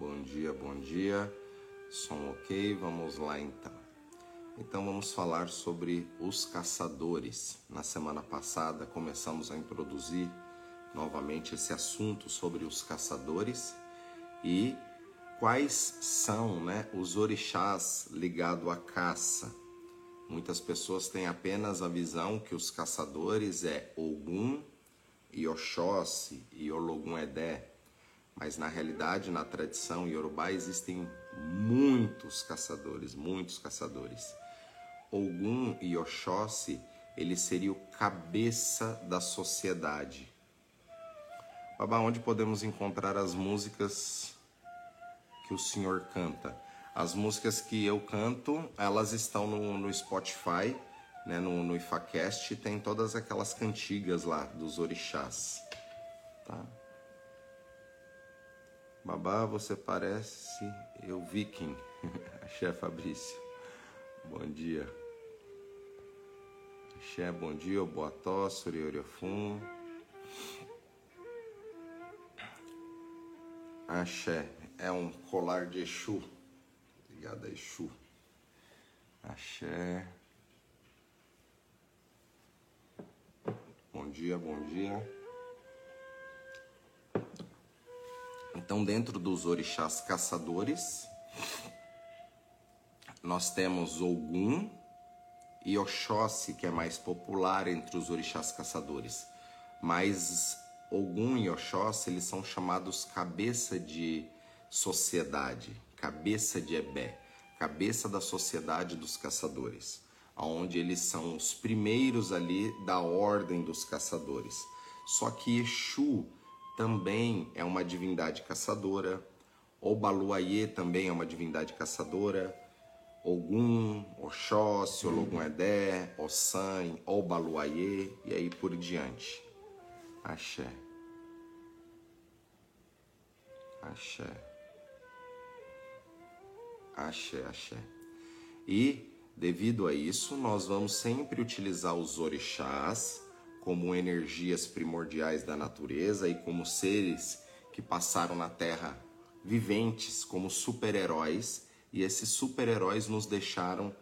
Bom dia, bom dia. Som ok, vamos lá então. Então vamos falar sobre os caçadores. Na semana passada começamos a introduzir novamente esse assunto sobre os caçadores e quais são né, os orixás ligados à caça. Muitas pessoas têm apenas a visão que os caçadores é Ogum, e e Ologun Edé, mas na realidade, na tradição iorubá, existem muitos caçadores, muitos caçadores. Ogum e Oxóssi, ele seria o cabeça da sociedade. Babá, onde podemos encontrar as músicas que o senhor canta? As músicas que eu canto, elas estão no, no Spotify, né, no, no IFACast, tem todas aquelas cantigas lá dos orixás. Tá? Babá, você parece eu viking. Axé Fabrício. Bom dia. Axé, bom dia. Boa tosse, Orioriofum. Axé é um colar de Exu. Ligado a Exu. Axé. Bom dia, bom dia. Então, dentro dos orixás caçadores, nós temos Ogum e Oxóssi, que é mais popular entre os orixás caçadores. Mas Ogum e Oxóssi, eles são chamados cabeça de sociedade, cabeça de Ebé, cabeça da sociedade dos caçadores, onde eles são os primeiros ali da ordem dos caçadores. Só que Exu também é uma divindade caçadora. Obaluayê também é uma divindade caçadora. Ogum, Oxóssi, Ologun Edé, Ossan, Obaluayê e aí por diante. Axé. Axé. Axé, axé. E, devido a isso, nós vamos sempre utilizar os orixás como energias primordiais da natureza e como seres que passaram na Terra viventes como super-heróis, e esses super-heróis nos deixaram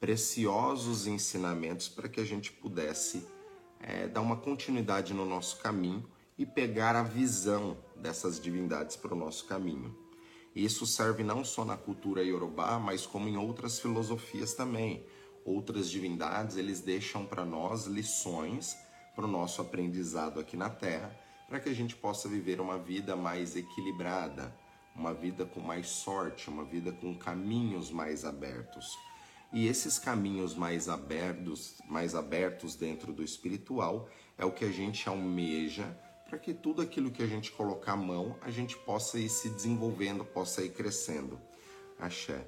preciosos ensinamentos para que a gente pudesse é, dar uma continuidade no nosso caminho e pegar a visão dessas divindades para o nosso caminho. Isso serve não só na cultura iorubá, mas como em outras filosofias também. Outras divindades, eles deixam para nós lições para o nosso aprendizado aqui na Terra, para que a gente possa viver uma vida mais equilibrada, uma vida com mais sorte, uma vida com caminhos mais abertos. E esses caminhos mais abertos, mais abertos dentro do espiritual, é o que a gente almeja para que tudo aquilo que a gente colocar a mão, a gente possa ir se desenvolvendo, possa ir crescendo. Axé.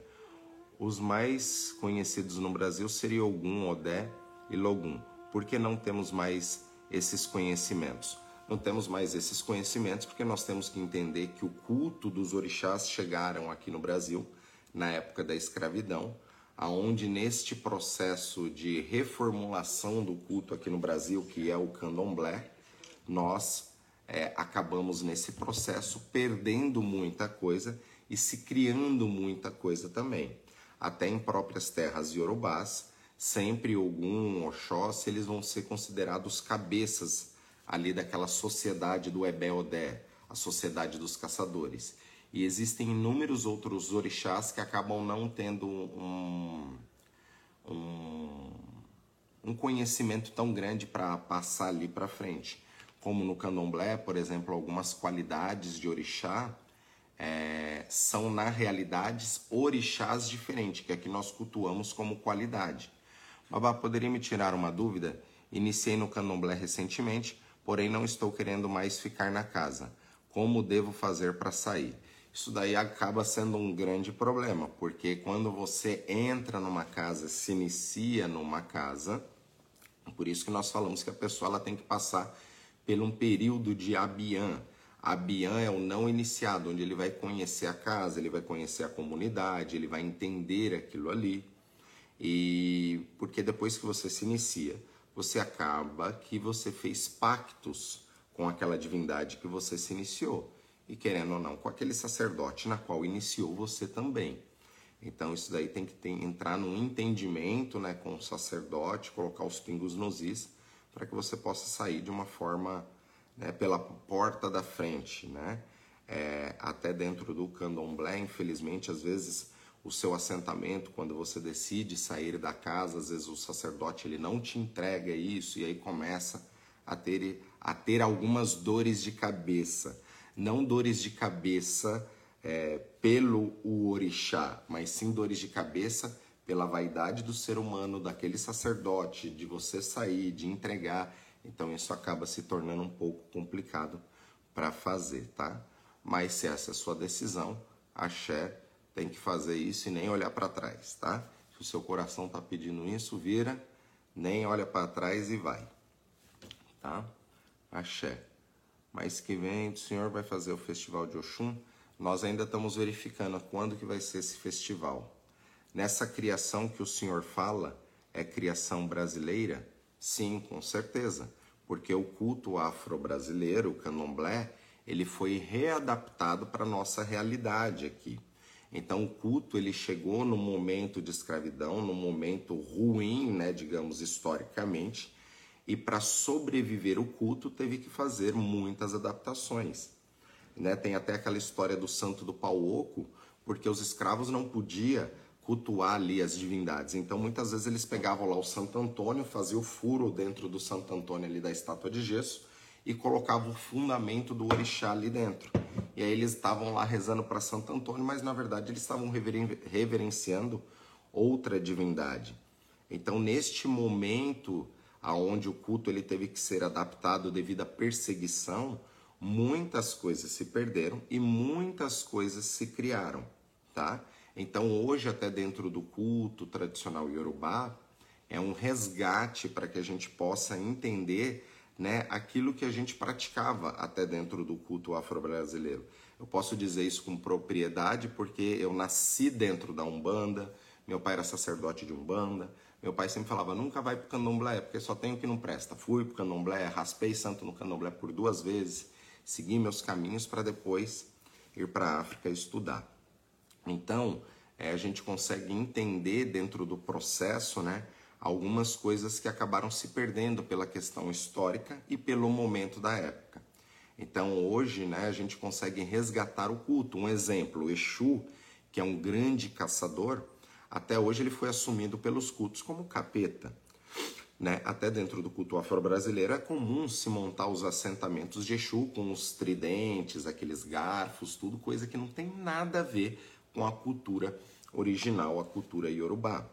Os mais conhecidos no Brasil seriam Ogum, Odé e Logum. Por que não temos mais esses conhecimentos? Não temos mais esses conhecimentos porque nós temos que entender que o culto dos orixás chegaram aqui no Brasil na época da escravidão, aonde neste processo de reformulação do culto aqui no Brasil, que é o candomblé, nós é, acabamos nesse processo perdendo muita coisa e se criando muita coisa também. Até em próprias terras iorubás, sempre Ogum, Oxóssi, eles vão ser considerados cabeças ali daquela sociedade do Ebé-Odé, a sociedade dos caçadores. E existem inúmeros outros orixás que acabam não tendo um, um, um conhecimento tão grande para passar ali para frente. Como no candomblé, por exemplo, algumas qualidades de orixá é, são, na realidade, orixás diferentes, que é que nós cultuamos como qualidade. Babá, poderia me tirar uma dúvida? Iniciei no candomblé recentemente, porém não estou querendo mais ficar na casa. Como devo fazer para sair? Isso daí acaba sendo um grande problema, porque quando você entra numa casa, se inicia numa casa, por isso que nós falamos que a pessoa ela tem que passar por um período de abian. Abian é o não iniciado, onde ele vai conhecer a casa, ele vai conhecer a comunidade, ele vai entender aquilo ali. E porque depois que você se inicia, você acaba que você fez pactos com aquela divindade que você se iniciou. e querendo ou não, com aquele sacerdote na qual iniciou você também. Então isso daí tem que ter, entrar num entendimento né, com o sacerdote, colocar os pingos nos is, para que você possa sair de uma forma né, pela porta da frente, né? É, até dentro do candomblé, infelizmente, às vezes o seu assentamento, quando você decide sair da casa, às vezes o sacerdote ele não te entrega isso e aí começa a ter, a ter algumas dores de cabeça. Não dores de cabeça é, pelo o orixá, mas sim dores de cabeça pela vaidade do ser humano, daquele sacerdote, de você sair, de entregar. Então isso acaba se tornando um pouco complicado para fazer, tá? Mas se essa é a sua decisão, axé tem que fazer isso e nem olhar para trás, tá? Se o seu coração está pedindo isso, vira, nem olha para trás e vai, tá? Axé. Mas que vem, o Senhor vai fazer o festival de Oxum. Nós ainda estamos verificando quando que vai ser esse festival. Nessa criação que o Senhor fala, é criação brasileira? Sim, com certeza, porque o culto afro-brasileiro, o candomblé, ele foi readaptado para nossa realidade aqui. Então o culto ele chegou no momento de escravidão, no momento ruim, né, digamos historicamente, e para sobreviver o culto teve que fazer muitas adaptações. Né? Tem até aquela história do santo do pau oco, porque os escravos não podiam cultuar ali as divindades. Então muitas vezes eles pegavam lá o Santo Antônio, faziam o furo dentro do Santo Antônio ali da estátua de gesso e colocavam o fundamento do orixá ali dentro. E aí eles estavam lá rezando para Santo Antônio, mas na verdade eles estavam reveren reverenciando outra divindade. Então neste momento aonde o culto ele teve que ser adaptado devido à perseguição, muitas coisas se perderam e muitas coisas se criaram, tá? Então hoje até dentro do culto tradicional iorubá é um resgate para que a gente possa entender, né, aquilo que a gente praticava até dentro do culto afro-brasileiro. Eu posso dizer isso com propriedade porque eu nasci dentro da Umbanda, meu pai era sacerdote de Umbanda, meu pai sempre falava, nunca vai pro candomblé, porque só tem o que não presta. Fui pro candomblé, raspei santo no candomblé por duas vezes, segui meus caminhos para depois ir para a África estudar. Então, é, a gente consegue entender dentro do processo, né, algumas coisas que acabaram se perdendo pela questão histórica e pelo momento da época. Então, hoje, né, a gente consegue resgatar o culto. Um exemplo, o Exu, que é um grande caçador, até hoje ele foi assumido pelos cultos como capeta. Né? Até dentro do culto afro-brasileiro é comum se montar os assentamentos de Exu com os tridentes, aqueles garfos, tudo, coisa que não tem nada a ver com a cultura original, a cultura iorubá.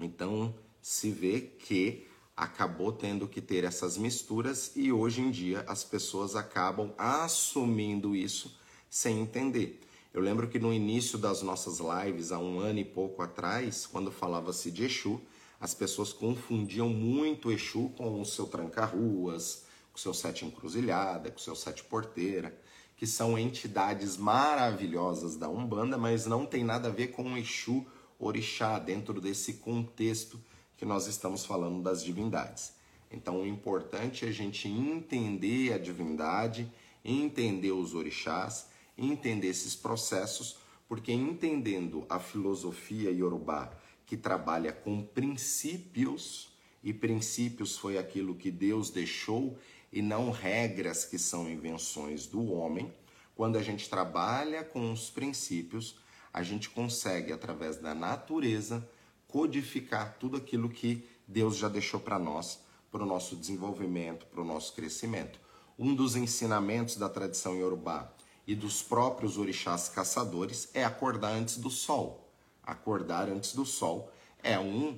Então se vê que acabou tendo que ter essas misturas e hoje em dia as pessoas acabam assumindo isso sem entender. Eu lembro que no início das nossas lives, há um ano e pouco atrás, quando falava-se de Exu, as pessoas confundiam muito Exu com o seu tranca-ruas, com o seu sete encruzilhada, com o seu sete porteira, que são entidades maravilhosas da Umbanda, mas não tem nada a ver com o Exu orixá dentro desse contexto que nós estamos falando das divindades. Então, o importante é a gente entender a divindade, entender os orixás, entender esses processos, porque entendendo a filosofia iorubá que trabalha com princípios, e princípios foi aquilo que Deus deixou e não regras que são invenções do homem, quando a gente trabalha com os princípios, a gente consegue, através da natureza, codificar tudo aquilo que Deus já deixou para nós, para o nosso desenvolvimento, para o nosso crescimento. Um dos ensinamentos da tradição iorubá e dos próprios orixás caçadores é acordar antes do sol. Acordar antes do sol é um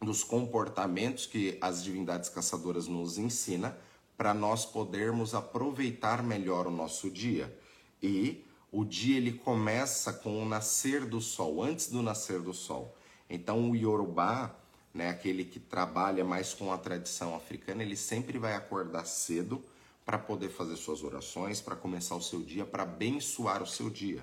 dos comportamentos que as divindades caçadoras nos ensina para nós podermos aproveitar melhor o nosso dia. E o dia ele começa com o nascer do sol, antes do nascer do sol. Então o Yorubá, né, aquele que trabalha mais com a tradição africana, ele sempre vai acordar cedo para poder fazer suas orações, para começar o seu dia, para abençoar o seu dia.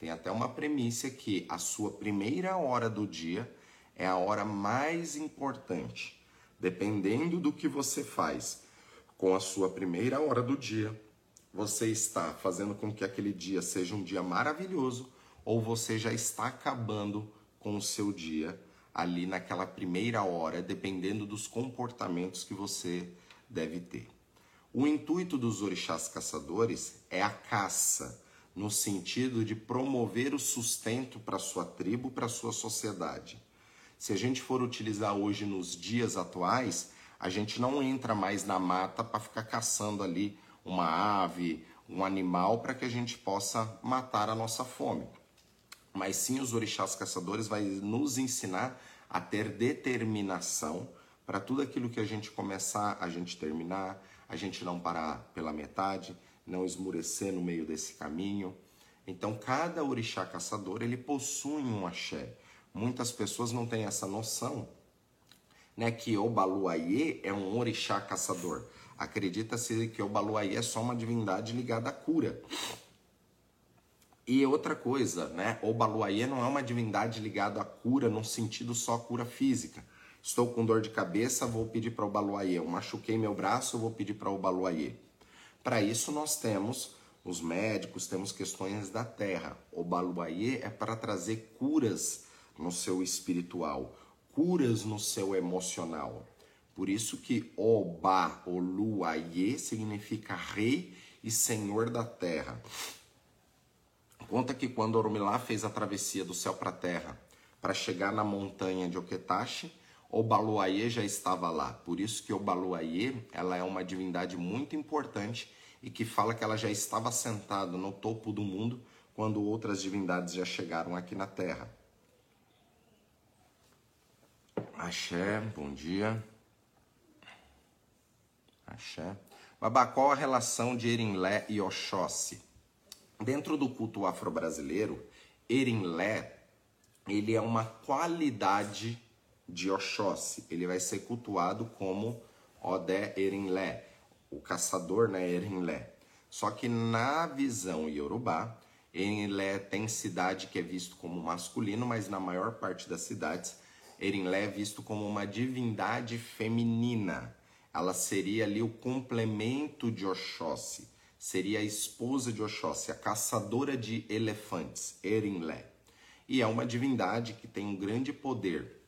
Tem até uma premissa que a sua primeira hora do dia é a hora mais importante. Dependendo do que você faz com a sua primeira hora do dia, você está fazendo com que aquele dia seja um dia maravilhoso ou você já está acabando com o seu dia ali naquela primeira hora, dependendo dos comportamentos que você deve ter. O intuito dos orixás caçadores é a caça, no sentido de promover o sustento para sua tribo, para sua sociedade. Se a gente for utilizar hoje nos dias atuais, a gente não entra mais na mata para ficar caçando ali uma ave, um animal para que a gente possa matar a nossa fome. Mas sim os orixás caçadores vai nos ensinar a ter determinação para tudo aquilo que a gente começar, a gente terminar, a gente não parar pela metade, não esmurecer no meio desse caminho. Então, cada orixá caçador, ele possui um axé. Muitas pessoas não têm essa noção, né, que o Baluayê é um orixá caçador. Acredita-se que o Baluayê é só uma divindade ligada à cura. E outra coisa, né? O Baluayê não é uma divindade ligada à cura num sentido só cura física. Estou com dor de cabeça, vou pedir para o Baluayê. Eu machuquei meu braço, vou pedir para o Baluayê. Para isso nós temos os médicos, temos questões da terra. O Baluayê é para trazer curas no seu espiritual, curas no seu emocional. Por isso que Oba, Oluayê, significa rei e senhor da terra. Conta que quando Orumilá fez a travessia do céu para a terra para chegar na montanha de Oketashi, Obaluayê já estava lá. Por isso que Obaluayê, ela é uma divindade muito importante e que fala que ela já estava sentada no topo do mundo quando outras divindades já chegaram aqui na terra. Axé, bom dia. Axé. Babá, qual a relação de Erinlé e Oxóssi? Dentro do culto afro-brasileiro, Erinlé, ele é uma qualidade de Oxóssi. Ele vai ser cultuado como Odé Erinlé, o caçador, né, Erinlé. Só que na visão iorubá, Erinlé tem cidade que é visto como masculino, mas na maior parte das cidades, Erinlé é visto como uma divindade feminina. Ela seria ali o complemento de Oxóssi seria a esposa de Oxóssi, a caçadora de elefantes, Erinlé. E é uma divindade que tem um grande poder,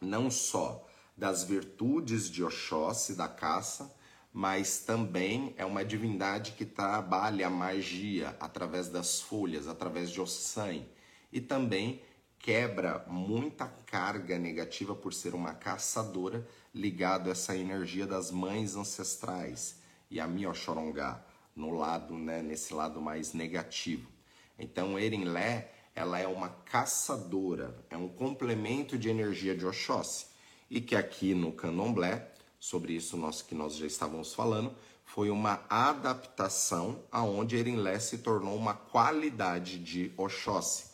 não só das virtudes de Oxóssi, da caça, mas também é uma divindade que trabalha a magia através das folhas, através de Ossan, e também quebra muita carga negativa por ser uma caçadora ligado a essa energia das mães ancestrais e a Mioxorongá no lado, né, nesse lado mais negativo. Então, Erinlé, ela é uma caçadora, é um complemento de energia de Oxóssi. E que aqui no Candomblé, sobre isso nós que nós já estávamos falando, foi uma adaptação aonde Erinlé se tornou uma qualidade de Oxóssi.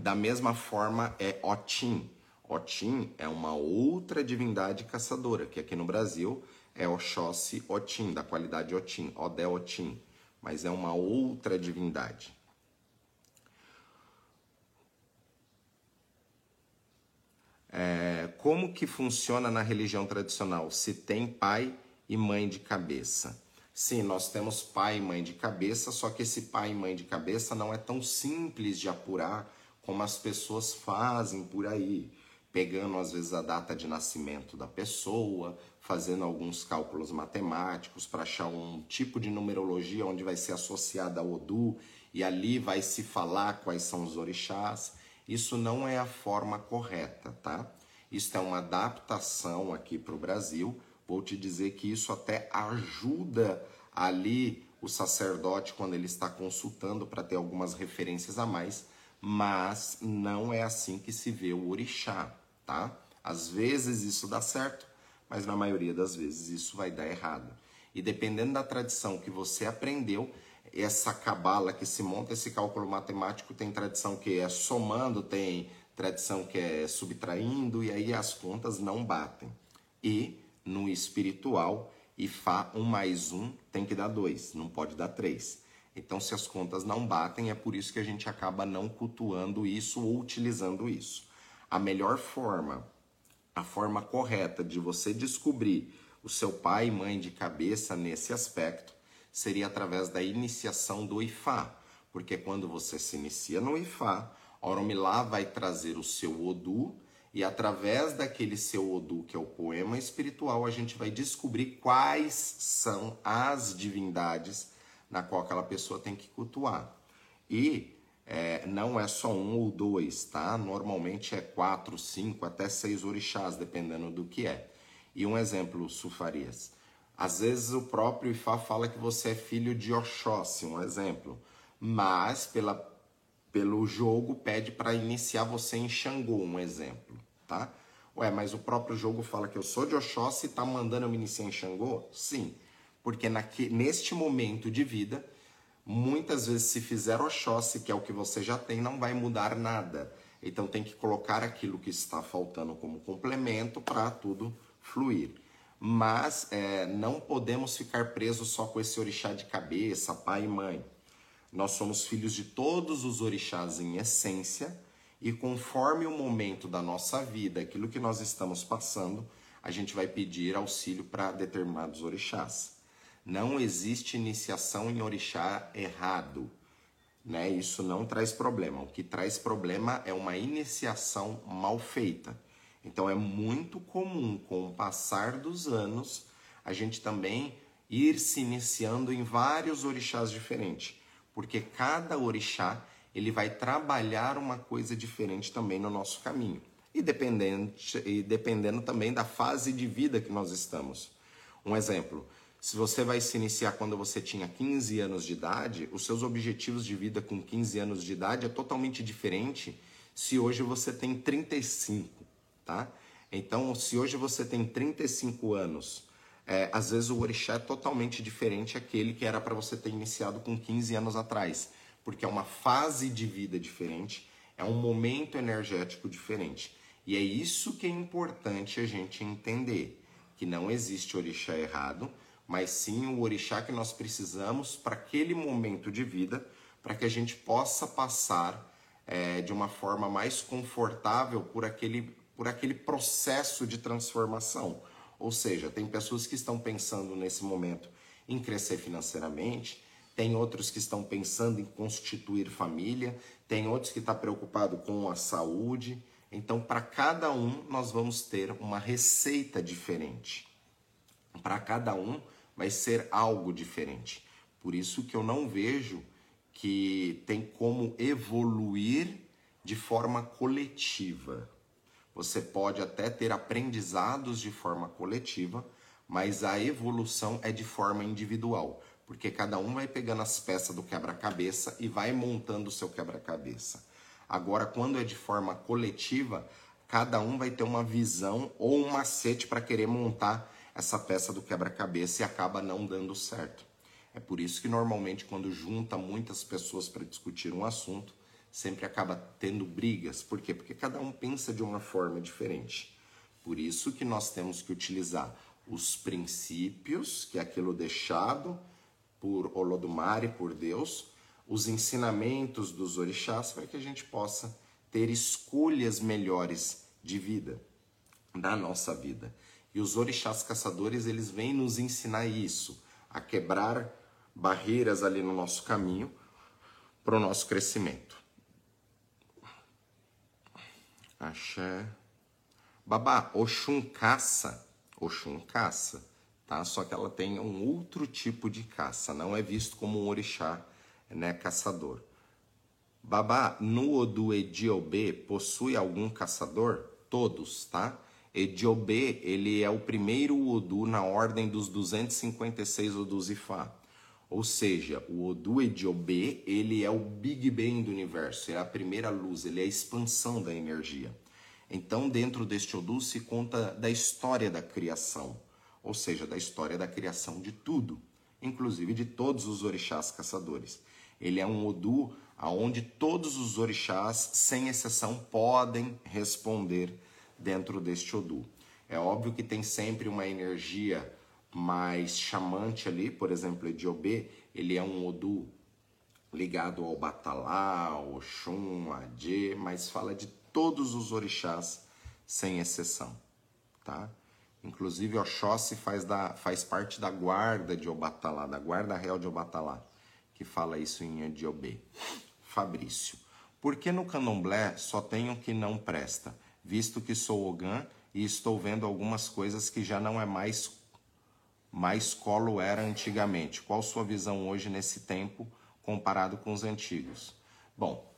Da mesma forma é Otim. Otim é uma outra divindade caçadora, que aqui no Brasil é Oxóssi Otim, da qualidade Otim, Odé Otim mas é uma outra divindade. É, como que funciona na religião tradicional? Se tem pai e mãe de cabeça. Sim, nós temos pai e mãe de cabeça, só que esse pai e mãe de cabeça não é tão simples de apurar como as pessoas fazem por aí, pegando às vezes a data de nascimento da pessoa, fazendo alguns cálculos matemáticos para achar um tipo de numerologia onde vai ser associada ao Odu e ali vai se falar quais são os orixás. Isso não é a forma correta, tá? Isso é uma adaptação aqui para o Brasil. Vou te dizer que isso até ajuda ali o sacerdote quando ele está consultando para ter algumas referências a mais, mas não é assim que se vê o orixá, tá? Às vezes isso dá certo, mas na maioria das vezes isso vai dar errado. E dependendo da tradição que você aprendeu, essa cabala que se monta esse cálculo matemático tem tradição que é somando, tem tradição que é subtraindo, e aí as contas não batem. E no espiritual, Ifá 1 mais 1 tem que dar 2, não pode dar 3. Então, se as contas não batem, é por isso que a gente acaba não cultuando isso ou utilizando isso. A melhor forma a forma correta de você descobrir o seu pai e mãe de cabeça nesse aspecto seria através da iniciação do Ifá, porque quando você se inicia no Ifá, Oromilá vai trazer o seu Odu e através daquele seu Odu, que é o poema espiritual, a gente vai descobrir quais são as divindades na qual aquela pessoa tem que cultuar. E é, não é só um ou dois, tá? Normalmente é quatro, cinco, até seis orixás, dependendo do que é. E um exemplo, Sufarias. Às vezes o próprio Ifá fala que você é filho de Oxóssi, um exemplo. Mas pela, pelo jogo pede para iniciar você em Xangô, um exemplo, tá? Ué, mas o próprio jogo fala que eu sou de Oxóssi e tá mandando eu me iniciar em Xangô? Sim, porque naque, neste momento de vida Muitas vezes, se fizer Oxóssi, que é o que você já tem, não vai mudar nada. Então tem que colocar aquilo que está faltando como complemento para tudo fluir. Mas é, não podemos ficar presos só com esse orixá de cabeça, pai e mãe. Nós somos filhos de todos os orixás em essência, e conforme o momento da nossa vida, aquilo que nós estamos passando, a gente vai pedir auxílio para determinados orixás. Não existe iniciação em orixá errado. Né? Isso não traz problema. O que traz problema é uma iniciação mal feita. Então é muito comum, com o passar dos anos, a gente também ir se iniciando em vários orixás diferentes, porque cada orixá ele vai trabalhar uma coisa diferente também no nosso caminho. E dependendo, e dependendo também da fase de vida que nós estamos. Um exemplo, se você vai se iniciar quando você tinha 15 anos de idade, os seus objetivos de vida com 15 anos de idade é totalmente diferente se hoje você tem 35, tá? Então, se hoje você tem 35 anos, é, às vezes o orixá é totalmente diferente aquele que era para você ter iniciado com 15 anos atrás, porque é uma fase de vida diferente, é um momento energético diferente. E é isso que é importante a gente entender, que não existe orixá errado, mas sim o orixá que nós precisamos para aquele momento de vida, para que a gente possa passar é, de uma forma mais confortável por aquele, por aquele processo de transformação. Ou seja, tem pessoas que estão pensando nesse momento em crescer financeiramente, tem outros que estão pensando em constituir família, tem outros que estão tá preocupados com a saúde. Então, para cada um, nós vamos ter uma receita diferente. Para cada um, vai ser algo diferente. Por isso que eu não vejo que tem como evoluir de forma coletiva. Você pode até ter aprendizados de forma coletiva, mas a evolução é de forma individual, porque cada um vai pegando as peças do quebra-cabeça e vai montando o seu quebra-cabeça. Agora, quando é de forma coletiva, cada um vai ter uma visão ou um macete para querer montar essa peça do quebra-cabeça e acaba não dando certo. É por isso que normalmente quando junta muitas pessoas para discutir um assunto, sempre acaba tendo brigas. Por quê? Porque cada um pensa de uma forma diferente. Por isso que nós temos que utilizar os princípios, que é aquilo deixado por Olodumare, por Deus, os ensinamentos dos orixás, para que a gente possa ter escolhas melhores de vida, da nossa vida. E os orixás caçadores, eles vêm nos ensinar isso, a quebrar barreiras ali no nosso caminho para o nosso crescimento. Axé. Babá, Oxum caça. Oxum caça, tá? Só que ela tem um outro tipo de caça, não é visto como um orixá, né, caçador. Babá, no Odu Ediobê possui algum caçador? Todos, tá? Ediobê, ele é o primeiro Odu na ordem dos 256 Odus Ifá. Ou seja, o Odu Ediobê, ele é o Big Bang do universo, é a primeira luz, ele é a expansão da energia. Então, dentro deste Odu se conta da história da criação, ou seja, da história da criação de tudo, inclusive de todos os orixás caçadores. Ele é um Odu aonde todos os orixás, sem exceção, podem responder dentro deste Odu. É óbvio que tem sempre uma energia mais chamante ali, por exemplo, Ediobê, ele é um Odu ligado ao Batalá, ao Oxum, Dje, mas fala de todos os orixás sem exceção, tá? Inclusive, Oxóssi faz, da, faz parte da guarda de Obatalá, da guarda real de Obatalá, que fala isso em Ediobê. Fabrício. Por que no candomblé só tenho que não presta, visto que sou Ogã e estou vendo algumas coisas que já não é mais mais colo era antigamente? Qual sua visão hoje nesse tempo comparado com os antigos? Bom,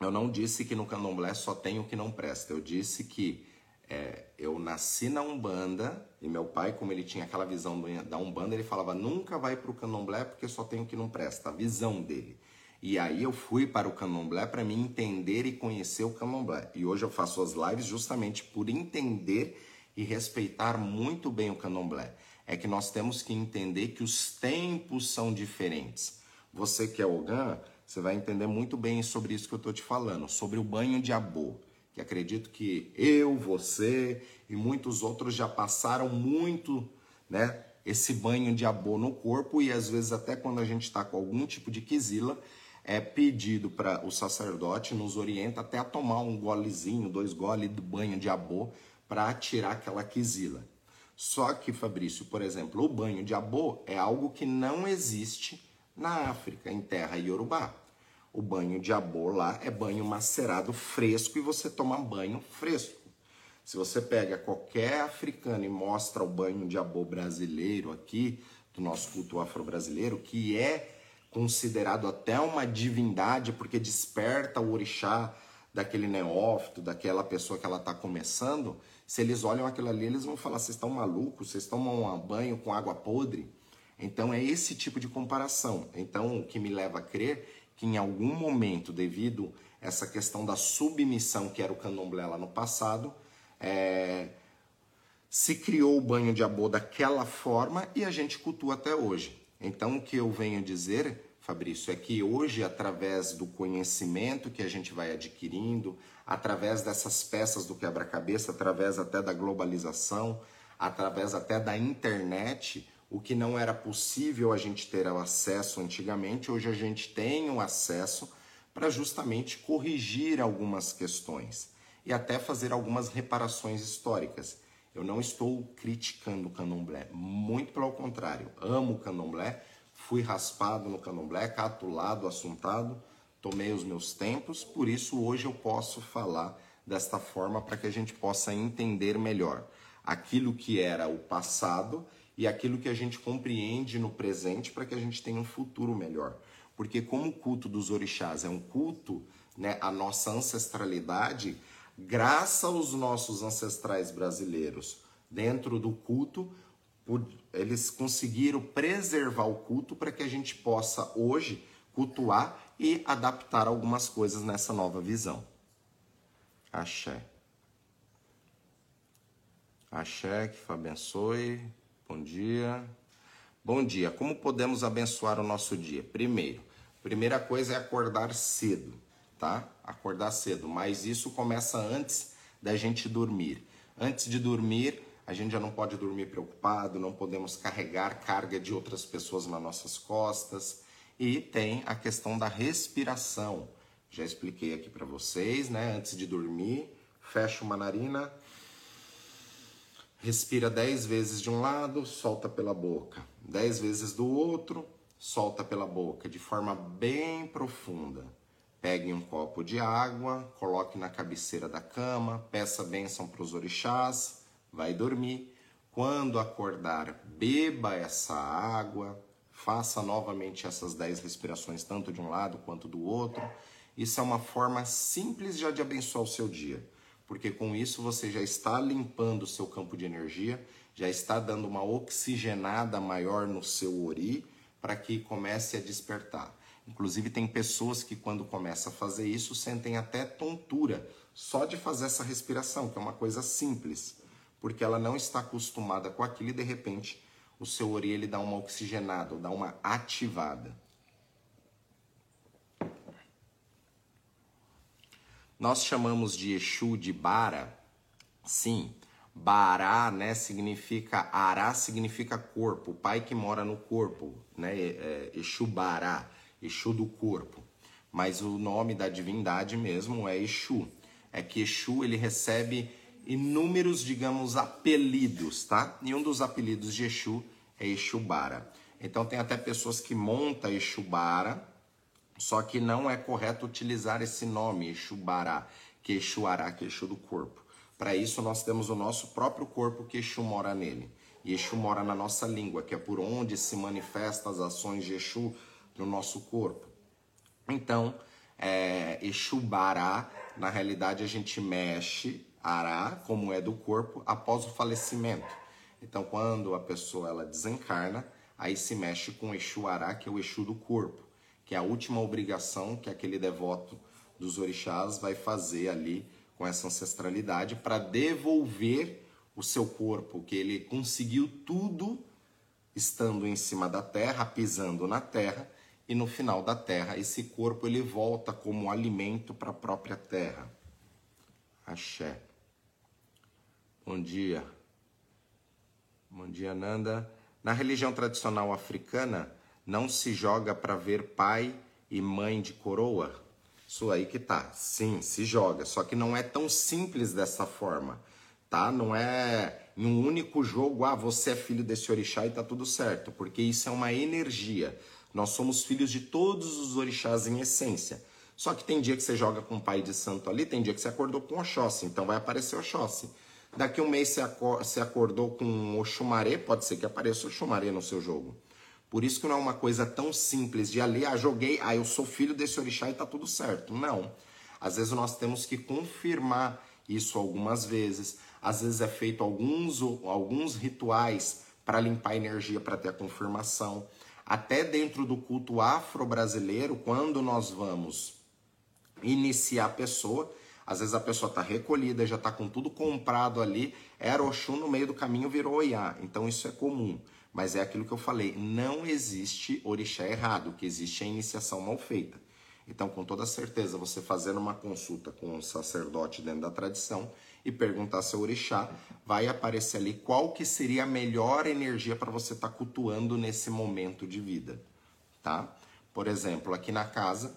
eu não disse que no candomblé só tem o que não presta. Eu disse que é, eu nasci na Umbanda e meu pai, como ele tinha aquela visão da Umbanda, ele falava nunca vai para o candomblé porque só tem o que não presta, a visão dele. E aí eu fui para o candomblé para me entender e conhecer o candomblé. E hoje eu faço as lives justamente por entender e respeitar muito bem o candomblé. É que nós temos que entender que os tempos são diferentes. Você que é Ogã, você vai entender muito bem sobre isso que eu estou te falando, sobre o banho de abô, que acredito que eu, você e muitos outros já passaram muito, né, esse banho de abô no corpo e às vezes até quando a gente está com algum tipo de quisila, é pedido para o sacerdote nos orienta até a tomar um golezinho, dois goles do banho de abô para tirar aquela quisila. Só que, Fabrício, por exemplo, o banho de abô é algo que não existe na África, em terra iorubá. O banho de abô lá é banho macerado fresco e você toma banho fresco. Se você pega qualquer africano e mostra o banho de abô brasileiro aqui, do nosso culto afro-brasileiro, que é considerado até uma divindade, porque desperta o orixá daquele neófito, daquela pessoa que ela está começando, se eles olham aquilo ali, eles vão falar: vocês estão malucos, vocês tomam um banho com água podre. Então é esse tipo de comparação. Então o que me leva a crer que em algum momento, devido a essa questão da submissão que era o candomblé lá no passado, é, se criou o banho de abô daquela forma e a gente cultua até hoje. Então o que eu venho dizer, Fabrício, é que hoje, através do conhecimento que a gente vai adquirindo, através dessas peças do quebra-cabeça, através até da globalização, através até da internet, o que não era possível a gente ter acesso antigamente, hoje a gente tem o acesso para justamente corrigir algumas questões e até fazer algumas reparações históricas. Eu não estou criticando o candomblé, muito pelo contrário, amo o candomblé, fui raspado no candomblé, catulado, assuntado, tomei os meus tempos, por isso hoje eu posso falar desta forma para que a gente possa entender melhor aquilo que era o passado e aquilo que a gente compreende no presente para que a gente tenha um futuro melhor. Porque como o culto dos orixás é um culto, né, a nossa ancestralidade, graças aos nossos ancestrais brasileiros, dentro do culto, eles conseguiram preservar o culto para que a gente possa hoje cultuar e adaptar algumas coisas nessa nova visão. Axé. Axé, que abençoe. Bom dia. Bom dia. Como podemos abençoar o nosso dia? Primeiro, primeira coisa é acordar cedo, tá? Acordar cedo, mas isso começa antes da gente dormir. Antes de dormir, a gente já não pode dormir preocupado, não podemos carregar carga de outras pessoas nas nossas costas. E tem a questão da respiração. Já expliquei aqui para vocês, né? Antes de dormir, fecha uma narina, Respira dez vezes de um lado, solta pela boca. Dez vezes do outro, solta pela boca, de forma bem profunda. Pegue um copo de água, coloque na cabeceira da cama, peça bênção para os orixás, vai dormir. Quando acordar, beba essa água, faça novamente essas dez respirações, tanto de um lado quanto do outro. Isso é uma forma simples já de abençoar o seu dia porque com isso você já está limpando o seu campo de energia, já está dando uma oxigenada maior no seu ori para que comece a despertar. Inclusive tem pessoas que quando começa a fazer isso sentem até tontura só de fazer essa respiração, que é uma coisa simples, porque ela não está acostumada com aquilo e de repente o seu ori ele dá uma oxigenada, dá uma ativada. Nós chamamos de Exu de Bara, sim. Bará, né, significa Ará significa corpo, pai que mora no corpo, né? É, é, Exu Bará, Exu do corpo. Mas o nome da divindade mesmo é Exu. É que Exu ele recebe inúmeros, digamos, apelidos, tá? E um dos apelidos de Exu é Exubara. Então tem até pessoas que montam Exubara, só que não é correto utilizar esse nome, Exubara, que Exuará, que Exu do corpo. Para isso nós temos o nosso próprio corpo que Exu mora nele. E Exu mora na nossa língua, que é por onde se manifestam as ações de Exu no nosso corpo. Então, é, Exubará, na realidade a gente mexe Ará, como é do corpo, após o falecimento. Então, quando a pessoa ela desencarna, aí se mexe com Exu que é o Exu do corpo, que é a última obrigação que aquele devoto dos orixás vai fazer ali com essa ancestralidade para devolver o seu corpo, que ele conseguiu tudo estando em cima da terra, pisando na terra, e no final da terra esse corpo ele volta como alimento para a própria terra. Axé. Bom dia. Bom dia, Nanda. Na religião tradicional africana, não se joga para ver pai e mãe de coroa? Isso aí que tá. Sim, se joga. Só que não é tão simples dessa forma, tá? Não é em um único jogo, ah, você é filho desse orixá e tá tudo certo, porque isso é uma energia. Nós somos filhos de todos os orixás em essência. Só que tem dia que você joga com o pai de santo ali, tem dia que você acordou com Oxóssi, então vai aparecer Oxóssi. Daqui um mês você acordou com Oxumaré, pode ser que apareça Oxumaré no seu jogo. Por isso que não é uma coisa tão simples de ali, ah, joguei, ah, eu sou filho desse orixá e tá tudo certo. Não. Às vezes nós temos que confirmar isso algumas vezes. Às vezes é feito alguns, alguns rituais para limpar a energia, para ter a confirmação. Até dentro do culto afro-brasileiro, quando nós vamos iniciar a pessoa, às vezes a pessoa está recolhida, já está com tudo comprado ali, era Oxum no meio do caminho virou Oiá. Então isso é comum. Mas é aquilo que eu falei, não existe orixá errado, o que existe é iniciação mal feita. Então, com toda certeza, você fazendo uma consulta com um sacerdote dentro da tradição e perguntar seu orixá, vai aparecer ali qual que seria a melhor energia para você estar tá cultuando nesse momento de vida, tá? Por exemplo, aqui na casa,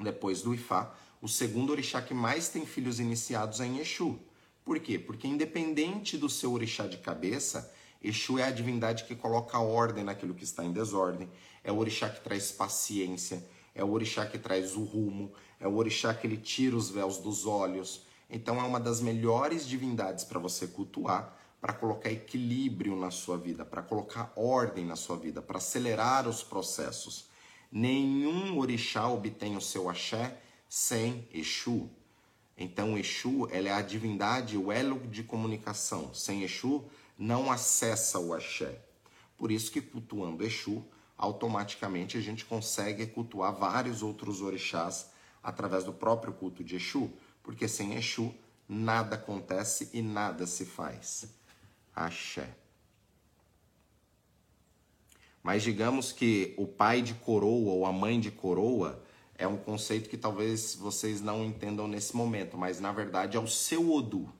depois do Ifá, o segundo orixá que mais tem filhos iniciados é em Exu. Por quê? Porque independente do seu orixá de cabeça, Exu é a divindade que coloca ordem naquilo que está em desordem, é o orixá que traz paciência, é o orixá que traz o rumo, é o orixá que ele tira os véus dos olhos. Então é uma das melhores divindades para você cultuar, para colocar equilíbrio na sua vida, para colocar ordem na sua vida, para acelerar os processos. Nenhum orixá obtém o seu axé sem Exu. Então, Exu ela é a divindade, o elo de comunicação. Sem Exu, não acessa o axé. Por isso que cultuando Exu, automaticamente a gente consegue cultuar vários outros orixás através do próprio culto de Exu, porque sem Exu nada acontece e nada se faz. Axé. Mas digamos que o pai de coroa ou a mãe de coroa é um conceito que talvez vocês não entendam nesse momento, mas na verdade é o seu Odu,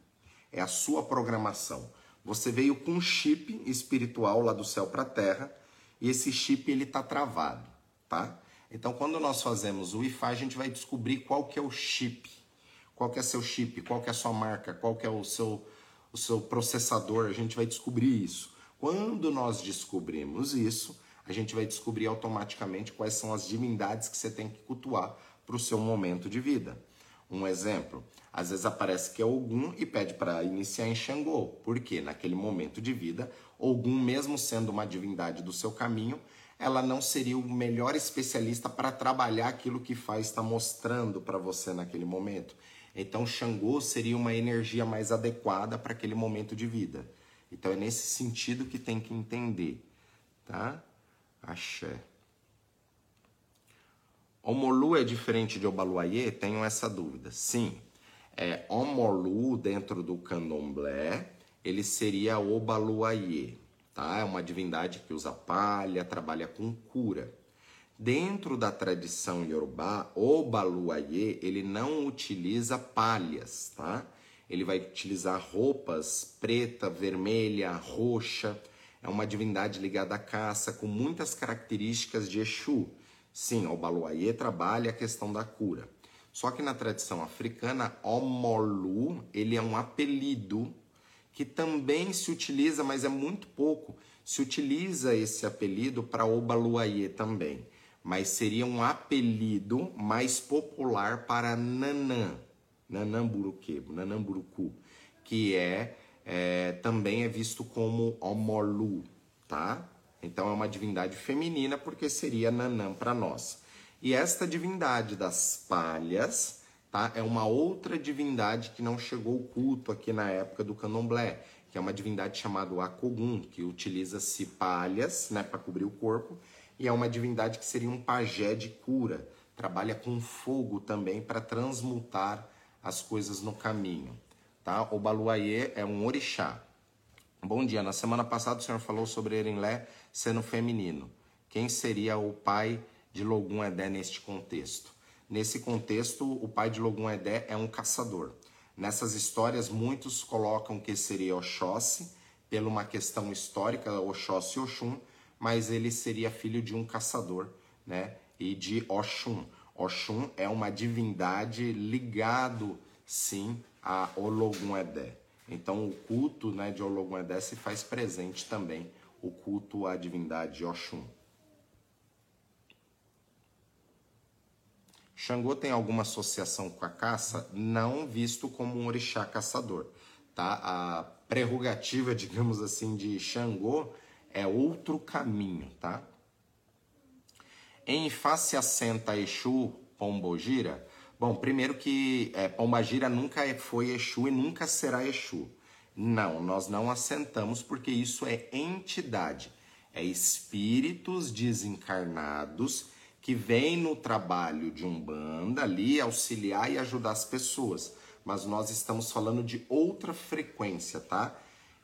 é a sua programação. Você veio com um chip espiritual lá do céu para a terra e esse chip ele está travado, tá? Então quando nós fazemos o Wi-Fi, a gente vai descobrir qual que é o chip, qual que é seu chip, qual que é sua marca, qual que é o seu, o seu processador, a gente vai descobrir isso. Quando nós descobrimos isso, a gente vai descobrir automaticamente quais são as divindades que você tem que cultuar para o seu momento de vida. Um exemplo, às vezes aparece que é Ogum e pede para iniciar em Xangô, porque naquele momento de vida, Ogum, mesmo sendo uma divindade do seu caminho, ela não seria o melhor especialista para trabalhar aquilo que faz está mostrando para você naquele momento. Então, Xangô seria uma energia mais adequada para aquele momento de vida. Então, é nesse sentido que tem que entender, tá? Axé. Omolu é diferente de Obaluayê? Tenho essa dúvida. Sim. É, Omolu, dentro do candomblé, ele seria Obaluayê. Tá? É uma divindade que usa palha, trabalha com cura. Dentro da tradição iorubá, Obaluayê, ele não utiliza palhas, tá? Ele vai utilizar roupas preta, vermelha, roxa, é uma divindade ligada à caça, com muitas características de Exu. Sim, o Baluayê trabalha a questão da cura. Só que na tradição africana, Omolu, ele é um apelido que também se utiliza, mas é muito pouco. Se utiliza esse apelido para Obaluayê também, mas seria um apelido mais popular para Nanã, Nanamburuquebo, Nanamburucu, que é, é também é visto como Omolu, tá? Então é uma divindade feminina porque seria Nanã para nós. E esta divindade das palhas, tá? É uma outra divindade que não chegou culto aqui na época do Candomblé, que é uma divindade chamada Akogun, que utiliza-se palhas, né, para cobrir o corpo, e é uma divindade que seria um pajé de cura, trabalha com fogo também para transmutar as coisas no caminho, tá? O Baluayê é um orixá. Bom dia, na semana passada o senhor falou sobre Erenlé sendo feminino. Quem seria o pai de Logum Edé neste contexto. Nesse contexto, o pai de Logum Edé é um caçador. Nessas histórias, muitos colocam que seria Oxóssi, pela uma questão histórica, Oxóssi e Oxum, mas ele seria filho de um caçador, né? E de Oxum. Oxum é uma divindade ligado, sim, a Ologun Edé. Então, o culto né, de Ologun Edé se faz presente também, o culto à divindade Oxum. Xangô tem alguma associação com a caça? Não visto como um orixá caçador, tá? A prerrogativa, digamos assim, de Xangô é outro caminho, tá? Em face assenta Exu Pombogira. Bom, primeiro que é, Pombagira nunca é, foi Exu e nunca será Exu. Não, nós não assentamos porque isso é entidade. É espíritos desencarnados que vem no trabalho de Umbanda ali auxiliar e ajudar as pessoas. Mas nós estamos falando de outra frequência, tá?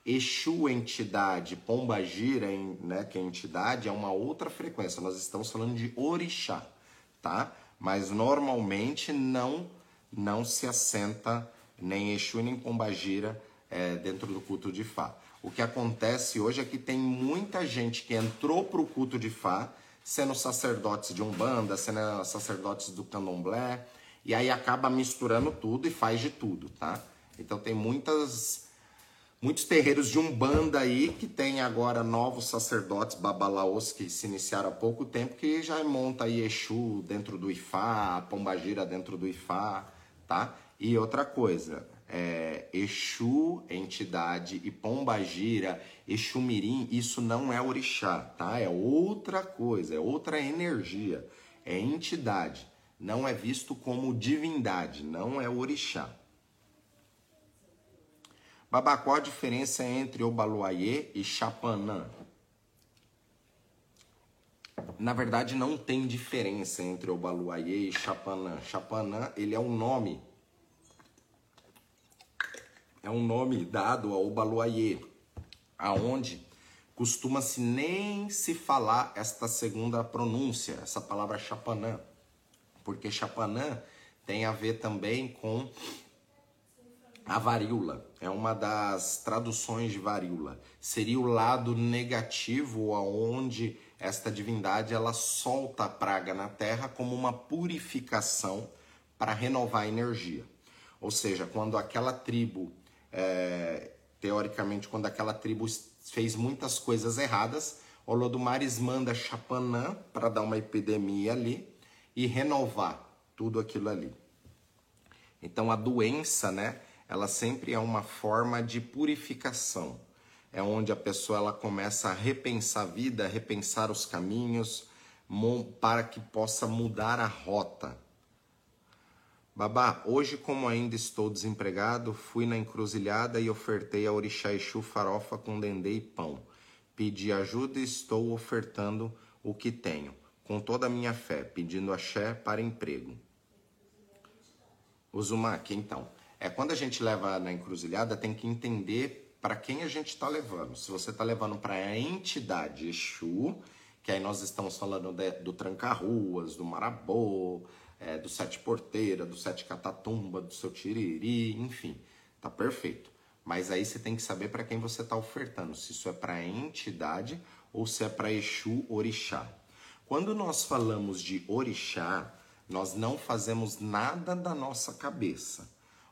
Exu, entidade, Pombagira, né, que é entidade, é uma outra frequência. Nós estamos falando de orixá, tá? Mas normalmente não não se assenta nem Exu nem Pombagira é, dentro do culto de Fá. O que acontece hoje é que tem muita gente que entrou para o culto de Fá sendo sacerdotes de Umbanda, sendo sacerdotes do Candomblé, e aí acaba misturando tudo e faz de tudo, tá? Então tem muitas muitos terreiros de Umbanda aí que tem agora novos sacerdotes babalaos que se iniciaram há pouco tempo que já monta aí Exu dentro do Ifá, Pombagira dentro do Ifá, tá? E outra coisa, é, Exu, entidade, e Pombagira, Exu Mirim, isso não é orixá, tá? É outra coisa, é outra energia, é entidade. Não é visto como divindade, não é orixá. Babá, qual a diferença entre Obaluayê e Chapanã? Na verdade, não tem diferença entre Obaluayê e Chapanã. Chapanã, ele é um nome é um nome dado ao Baluayê, aonde costuma-se nem se falar esta segunda pronúncia, essa palavra chapanã, porque chapanã tem a ver também com a varíola. É uma das traduções de varíola. Seria o lado negativo aonde esta divindade ela solta a praga na terra como uma purificação para renovar a energia. Ou seja, quando aquela tribo é, teoricamente, quando aquela tribo fez muitas coisas erradas, Olodumares manda Chapanã para dar uma epidemia ali e renovar tudo aquilo ali. Então a doença, né, ela sempre é uma forma de purificação. É onde a pessoa ela começa a repensar a vida, repensar os caminhos, para que possa mudar a rota. Babá, hoje como ainda estou desempregado, fui na encruzilhada e ofertei a orixá Exu farofa com dendê e pão. Pedi ajuda e estou ofertando o que tenho, com toda a minha fé, pedindo axé para emprego. Uzumaki, então, é quando a gente leva na encruzilhada, tem que entender para quem a gente está levando. Se você está levando para a entidade Exu, que aí nós estamos falando de, do tranca-ruas, do marabô, é, do sete porteira, do sete catatumba, do seu tiriri, enfim, tá perfeito. Mas aí você tem que saber para quem você está ofertando, se isso é para entidade ou se é para Exu Orixá. Quando nós falamos de Orixá, Nós não fazemos nada da nossa cabeça.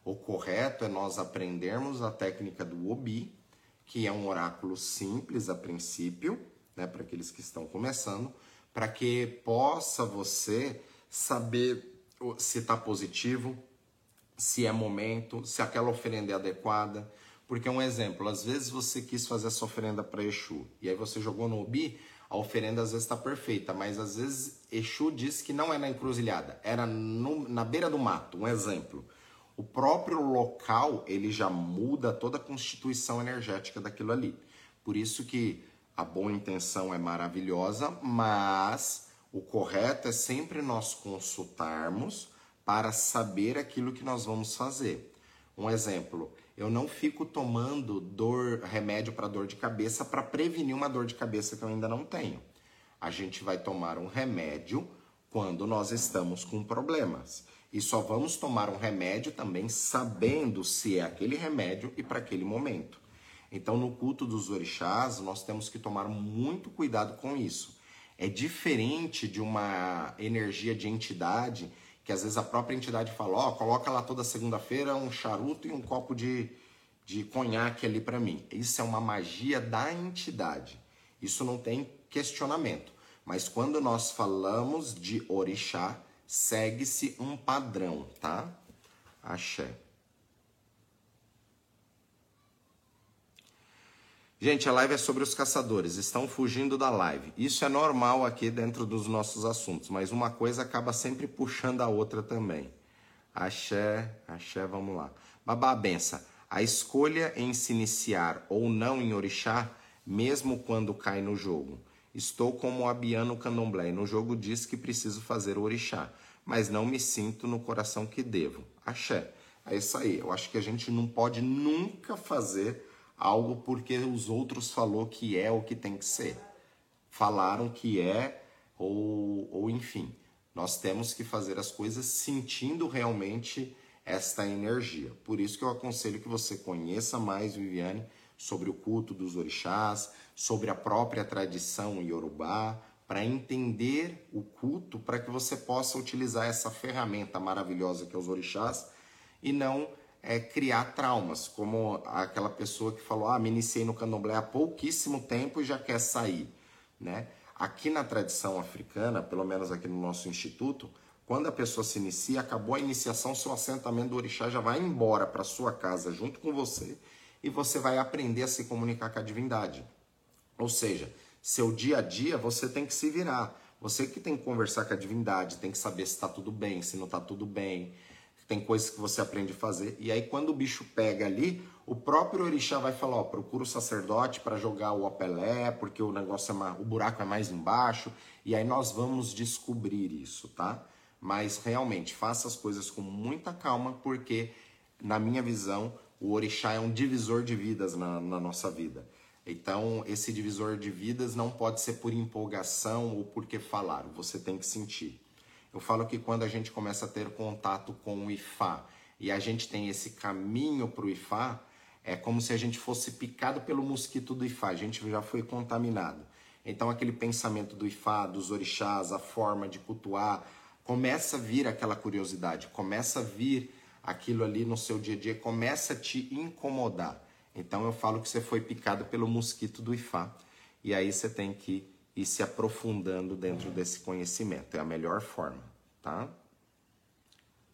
O correto é nós aprendermos a técnica do Obi, que é um oráculo simples a princípio, né, para aqueles que estão começando, para que possa você saber se está positivo, se é momento, se aquela oferenda é adequada. Porque um exemplo, às vezes você quis fazer essa oferenda para Exu e aí você jogou no Obi, a oferenda às vezes está perfeita, mas às vezes Exu disse que não é na encruzilhada, era no, na beira do mato. Um exemplo, o próprio local ele já muda toda a constituição energética daquilo ali. Por isso que a boa intenção é maravilhosa, mas o correto é sempre nós consultarmos para saber aquilo que nós vamos fazer. Um exemplo, eu não fico tomando dor, remédio para dor de cabeça para prevenir uma dor de cabeça que eu ainda não tenho. A gente vai tomar um remédio quando nós estamos com problemas. E só vamos tomar um remédio também sabendo se é aquele remédio e para aquele momento. Então, no culto dos orixás, nós temos que tomar muito cuidado com isso. É diferente de uma energia de entidade que às vezes a própria entidade fala, ó, oh, coloca lá toda segunda-feira um charuto e um copo de, de conhaque ali para mim. Isso é uma magia da entidade. Isso não tem questionamento. Mas quando nós falamos de orixá, segue-se um padrão, tá? Axé. Gente, a live é sobre os caçadores, estão fugindo da live. Isso é normal aqui dentro dos nossos assuntos, mas uma coisa acaba sempre puxando a outra também. Axé, axé, vamos lá. Babá benção. A escolha em se iniciar ou não em orixá, mesmo quando cai no jogo. Estou como o Abiano Candomblé e no jogo diz que preciso fazer o orixá, mas não me sinto no coração que devo. Axé. É isso aí. Eu acho que a gente não pode nunca fazer algo porque os outros falou que é o que tem que ser. Falaram que é ou, ou enfim. Nós temos que fazer as coisas sentindo realmente esta energia. Por isso que eu aconselho que você conheça mais, Viviane, sobre o culto dos orixás, sobre a própria tradição iorubá, para entender o culto, para que você possa utilizar essa ferramenta maravilhosa que é os orixás e não é, criar traumas, como aquela pessoa que falou: Ah, me iniciei no candomblé há pouquíssimo tempo e já quer sair. Né? Aqui na tradição africana, pelo menos aqui no nosso instituto, quando a pessoa se inicia, acabou a iniciação, seu assentamento do orixá já vai embora para sua casa junto com você e você vai aprender a se comunicar com a divindade. Ou seja, seu dia a dia você tem que se virar. Você que tem que conversar com a divindade, tem que saber se está tudo bem, se não está tudo bem, tem coisas que você aprende a fazer. E aí, quando o bicho pega ali, o próprio orixá vai falar: ó, procura o sacerdote para jogar o opelé, porque o negócio é mais, o buraco é mais embaixo. E aí nós vamos descobrir isso, tá? Mas realmente, faça as coisas com muita calma, porque, na minha visão, o orixá é um divisor de vidas na, na nossa vida. Então, esse divisor de vidas não pode ser por empolgação ou porque falaram, você tem que sentir. Eu falo que quando a gente começa a ter contato com o Ifá e a gente tem esse caminho para o Ifá, é como se a gente fosse picado pelo mosquito do Ifá, a gente já foi contaminado. Então aquele pensamento do Ifá, dos orixás, a forma de cultuar, começa a vir aquela curiosidade, começa a vir aquilo ali no seu dia a dia, começa a te incomodar. Então eu falo que você foi picado pelo mosquito do Ifá. E aí você tem que e se aprofundando dentro desse conhecimento. É a melhor forma, tá?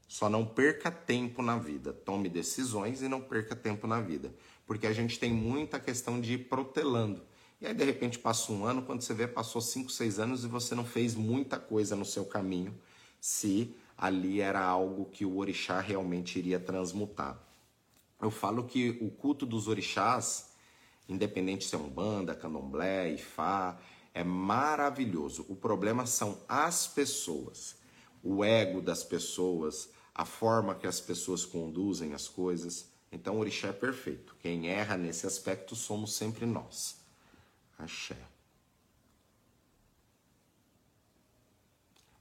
Só não perca tempo na vida. Tome decisões e não perca tempo na vida. Porque a gente tem muita questão de ir protelando. E aí, de repente, passa um ano, quando você vê, passou cinco, seis anos e você não fez muita coisa no seu caminho, se ali era algo que o orixá realmente iria transmutar. Eu falo que o culto dos orixás, independente se é umbanda, candomblé, ifá, é maravilhoso. O problema são as pessoas, o ego das pessoas, a forma que as pessoas conduzem as coisas. Então, o orixá é perfeito. Quem erra nesse aspecto somos sempre nós. Axé.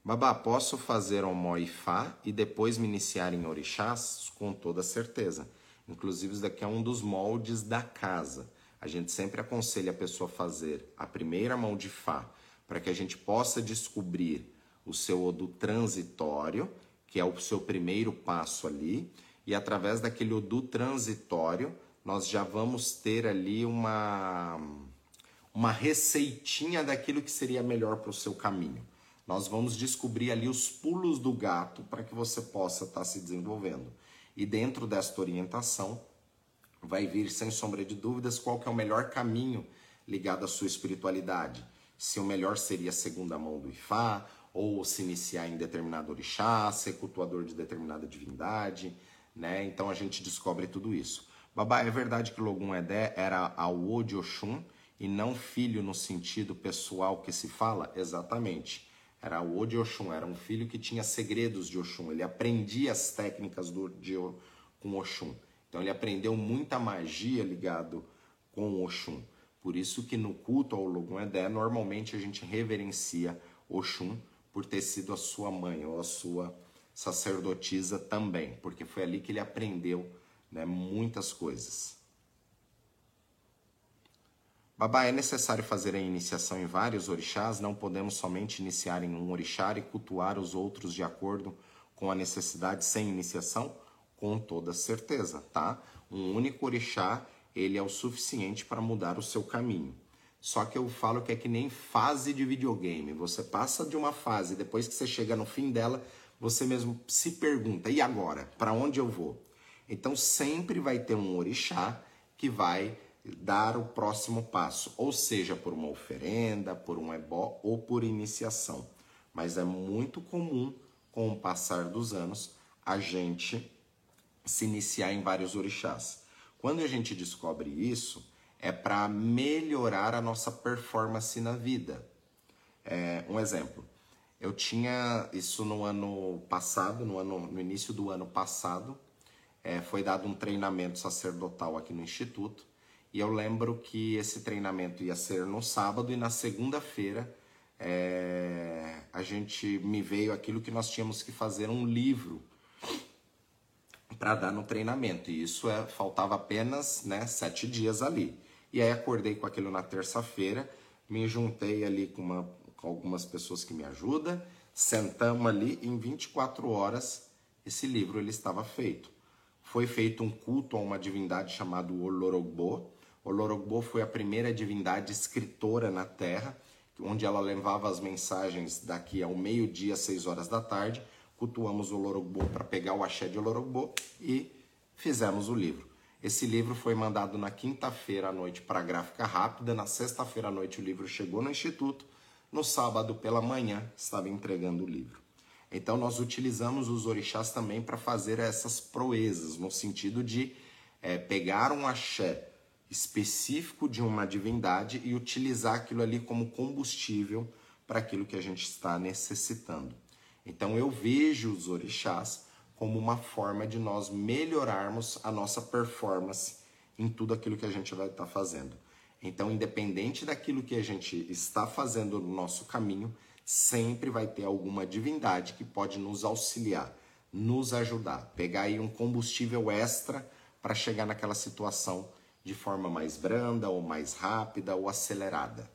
Babá, posso fazer um moifá e depois me iniciar em orixás? Com toda certeza. Inclusive, isso daqui é um dos moldes da casa. A gente sempre aconselha a pessoa a fazer a primeira mão de Fá, para que a gente possa descobrir o seu Odu transitório, que é o seu primeiro passo ali, e através daquele Odu transitório, nós já vamos ter ali uma, uma receitinha daquilo que seria melhor para o seu caminho. Nós vamos descobrir ali os pulos do gato para que você possa estar tá se desenvolvendo. E dentro desta orientação, vai vir sem sombra de dúvidas qual que é o melhor caminho ligado à sua espiritualidade. Se o melhor seria a segunda mão do Ifá, ou se iniciar em determinado orixá, ser cultuador de determinada divindade, né? Então a gente descobre tudo isso. Babá, é verdade que Logum Edé era Awo de Oxum e não filho no sentido pessoal que se fala? Exatamente. Era Awo de Oxum, era um filho que tinha segredos de Oxum, ele aprendia as técnicas do, de, com Oxum. Então ele aprendeu muita magia ligado com Oxum. Por isso que no culto ao Logum Edé, normalmente a gente reverencia Oxum por ter sido a sua mãe ou a sua sacerdotisa também, porque foi ali que ele aprendeu né, muitas coisas. Babá, é necessário fazer a iniciação em vários orixás? Não podemos somente iniciar em um orixá e cultuar os outros de acordo com a necessidade sem iniciação? Com toda certeza, tá? Um único orixá, ele é o suficiente para mudar o seu caminho. Só que eu falo que é que nem fase de videogame. Você passa de uma fase, depois que você chega no fim dela, você mesmo se pergunta: e agora? Para onde eu vou? Então sempre vai ter um orixá que vai dar o próximo passo, ou seja, por uma oferenda, por um ebó ou por iniciação. Mas é muito comum, com o passar dos anos, a gente se iniciar em vários orixás. Quando a gente descobre isso, é para melhorar a nossa performance na vida. É, um exemplo, eu tinha isso no ano passado, no, ano, no início do ano passado, é, foi dado um treinamento sacerdotal aqui no Instituto. E eu lembro que esse treinamento ia ser no sábado e na segunda-feira é, a gente me veio aquilo que nós tínhamos que fazer um livro para dar no treinamento. E isso é, faltava apenas né, sete dias ali. E aí acordei com aquilo na terça-feira, me juntei ali com, uma, com algumas pessoas que me ajudam, sentamos ali em 24 horas esse livro ele estava feito foi feito um culto a uma divindade chamada Olorogbo. Olorogbo foi a primeira divindade escritora na Terra, onde ela levava as mensagens daqui ao meio-dia, seis horas da tarde. Cultuamos o Olorogbo para pegar o axé de Olorogbo e fizemos o livro. Esse livro foi mandado na quinta-feira à noite para a gráfica rápida. Na sexta-feira à noite o livro chegou no instituto. No sábado pela manhã estava entregando o livro. Então nós utilizamos os orixás também para fazer essas proezas, no sentido de é, pegar um axé específico de uma divindade e utilizar aquilo ali como combustível para aquilo que a gente está necessitando. Então eu vejo os orixás como uma forma de nós melhorarmos a nossa performance em tudo aquilo que a gente vai estar fazendo. Então, independente daquilo que a gente está fazendo no nosso caminho, sempre vai ter alguma divindade que pode nos auxiliar, nos ajudar, pegar aí um combustível extra para chegar naquela situação de forma mais branda ou mais rápida ou acelerada.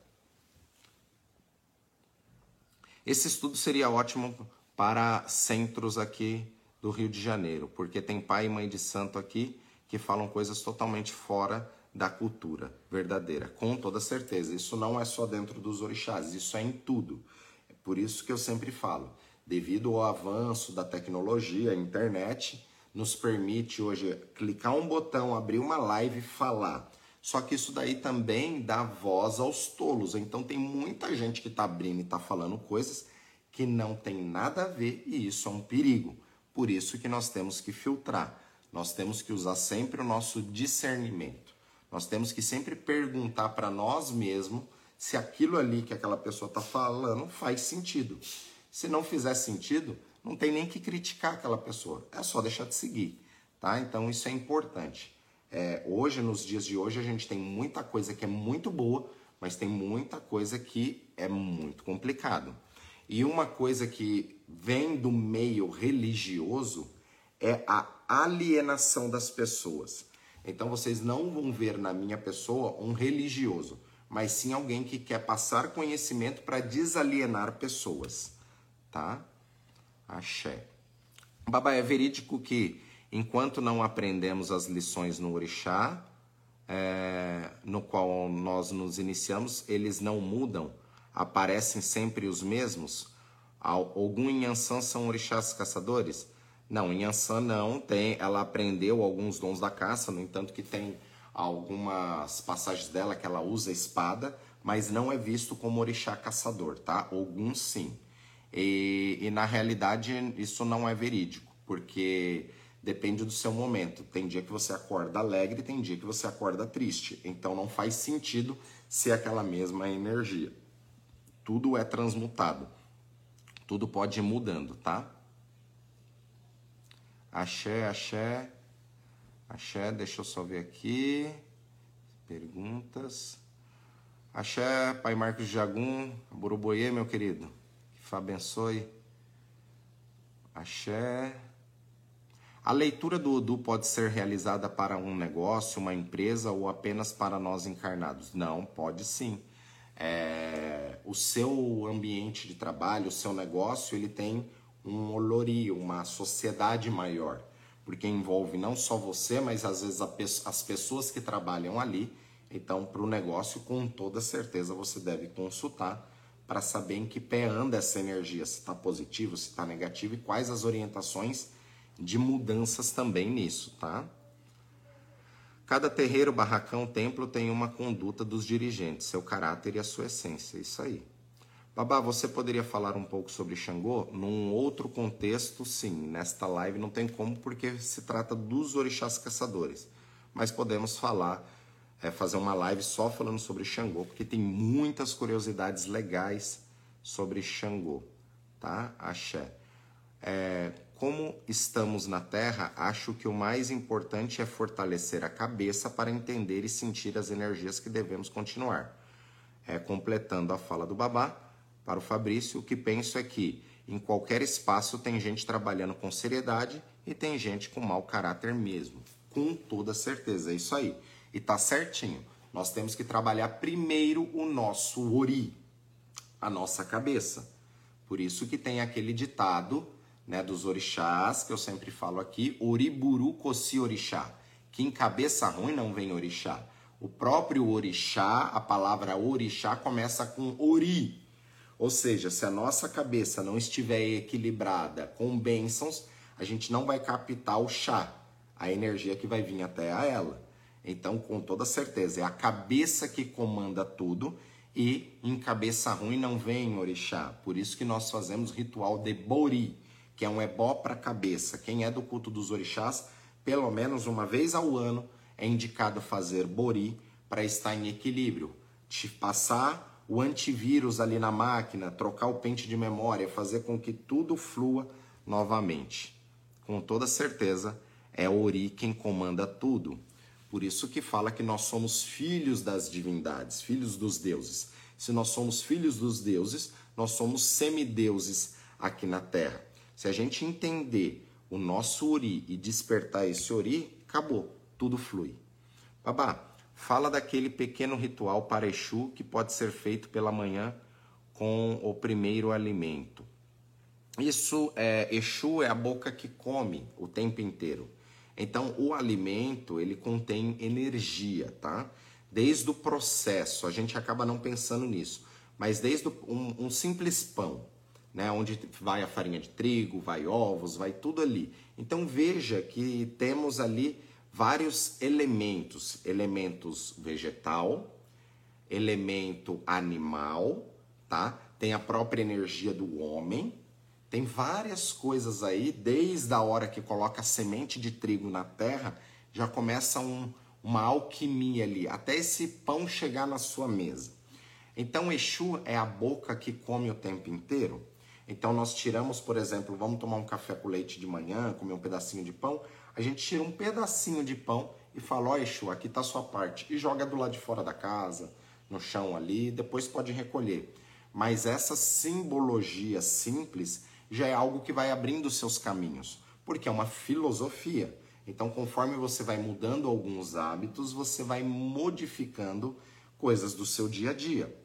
Esse estudo seria ótimo para centros aqui do Rio de Janeiro, porque tem pai e mãe de santo aqui que falam coisas totalmente fora da cultura verdadeira, com toda certeza. Isso não é só dentro dos orixás, isso é em tudo. Por isso que eu sempre falo, devido ao avanço da tecnologia, internet nos permite hoje clicar um botão, abrir uma live e falar. Só que isso daí também dá voz aos tolos. Então tem muita gente que está abrindo e está falando coisas que não tem nada a ver e isso é um perigo. Por isso que nós temos que filtrar. Nós temos que usar sempre o nosso discernimento. Nós temos que sempre perguntar para nós mesmos se aquilo ali que aquela pessoa está falando faz sentido. Se não fizer sentido, não tem nem que criticar aquela pessoa, é só deixar de seguir, tá? Então isso é importante. É, hoje, nos dias de hoje, a gente tem muita coisa que é muito boa, mas tem muita coisa que é muito complicado. E uma coisa que vem do meio religioso é a alienação das pessoas. Então vocês não vão ver na minha pessoa um religioso mas sim alguém que quer passar conhecimento para desalienar pessoas, tá? Axé. Babá, é verídico que enquanto não aprendemos as lições no orixá, é, no qual nós nos iniciamos, eles não mudam, aparecem sempre os mesmos? Algum Inhansã são orixás caçadores? Não, Inhansã não, tem, ela aprendeu alguns dons da caça, no entanto que tem algumas passagens dela que ela usa espada, mas não é visto como orixá caçador, tá? Alguns sim. E, e na realidade isso não é verídico, porque depende do seu momento. Tem dia que você acorda alegre, tem dia que você acorda triste. Então não faz sentido ser aquela mesma energia. Tudo é transmutado. Tudo pode ir mudando, tá? Axé, axé. Axé, deixa eu só ver aqui. Perguntas. Axé, Pai Marcos Jagum, Boroboie, meu querido. Abençoe. Axé. A leitura do Odu pode ser realizada para um negócio, uma empresa ou apenas para nós encarnados? Não, pode sim. É, o seu ambiente de trabalho, o seu negócio, ele tem um olorio, uma sociedade maior, porque envolve não só você, mas às vezes as pessoas que trabalham ali. Então, para o negócio, com toda certeza, você deve consultar para saber em que pé anda essa energia, se está positivo, se está negativo e quais as orientações de mudanças também nisso, tá? Cada terreiro, barracão, templo tem uma conduta dos dirigentes, seu caráter e a sua essência, isso aí. Babá, você poderia falar um pouco sobre Xangô? Num outro contexto, sim. Nesta live não tem como, porque se trata dos orixás caçadores. Mas podemos falar, é, fazer uma live só falando sobre Xangô, porque tem muitas curiosidades legais sobre Xangô, tá? Axé. É, como estamos na Terra, acho que o mais importante é fortalecer a cabeça para entender e sentir as energias que devemos continuar. É, completando a fala do Babá, para o Fabrício, o que penso é que em qualquer espaço tem gente trabalhando com seriedade e tem gente com mau caráter mesmo. Com toda certeza, é isso aí. E tá certinho. Nós temos que trabalhar primeiro o nosso ori, a nossa cabeça. Por isso que tem aquele ditado né, dos orixás, que eu sempre falo aqui, Oriburu Kossi Orixá, que em cabeça ruim não vem orixá. O próprio orixá, a palavra orixá começa com ori. Ou seja, se a nossa cabeça não estiver equilibrada com bênçãos, a gente não vai captar o chá, a energia que vai vir até a ela. Então, com toda certeza, é a cabeça que comanda tudo e em cabeça ruim não vem orixá. Por isso que nós fazemos ritual de Bori que é um ebó para cabeça. Quem é do culto dos orixás, pelo menos uma vez ao ano, é indicado fazer bori para estar em equilíbrio. Te passar o antivírus ali na máquina, trocar o pente de memória, fazer com que tudo flua novamente. Com toda certeza, é Ori quem comanda tudo. Por isso que fala que nós somos filhos das divindades, filhos dos deuses. Se nós somos filhos dos deuses, nós somos semideuses aqui na Terra. Se a gente entender o nosso Ori e despertar esse Ori, acabou, tudo flui. Babá, fala daquele pequeno ritual para Exu que pode ser feito pela manhã com o primeiro alimento. Isso é Exu é a boca que come o tempo inteiro. Então, o alimento, ele contém energia, tá? Desde o processo, a gente acaba não pensando nisso, mas desde um, um simples pão, né? Onde vai a farinha de trigo, vai ovos, vai tudo ali. Então veja que temos ali vários elementos, elementos vegetal, elemento animal, tá? Tem a própria energia do homem, tem várias coisas aí, desde a hora que coloca a semente de trigo na terra, já começa um, uma alquimia ali, até esse pão chegar na sua mesa. Então, Exu é a boca que come o tempo inteiro. Então nós tiramos, por exemplo, vamos tomar um café com leite de manhã, comer um pedacinho de pão, a gente tira um pedacinho de pão e fala, ó Exu, aqui está a sua parte, e joga do lado de fora da casa, no chão ali, depois pode recolher. Mas essa simbologia simples já é algo que vai abrindo seus caminhos, porque é uma filosofia. Então, conforme você vai mudando alguns hábitos, você vai modificando coisas do seu dia a dia.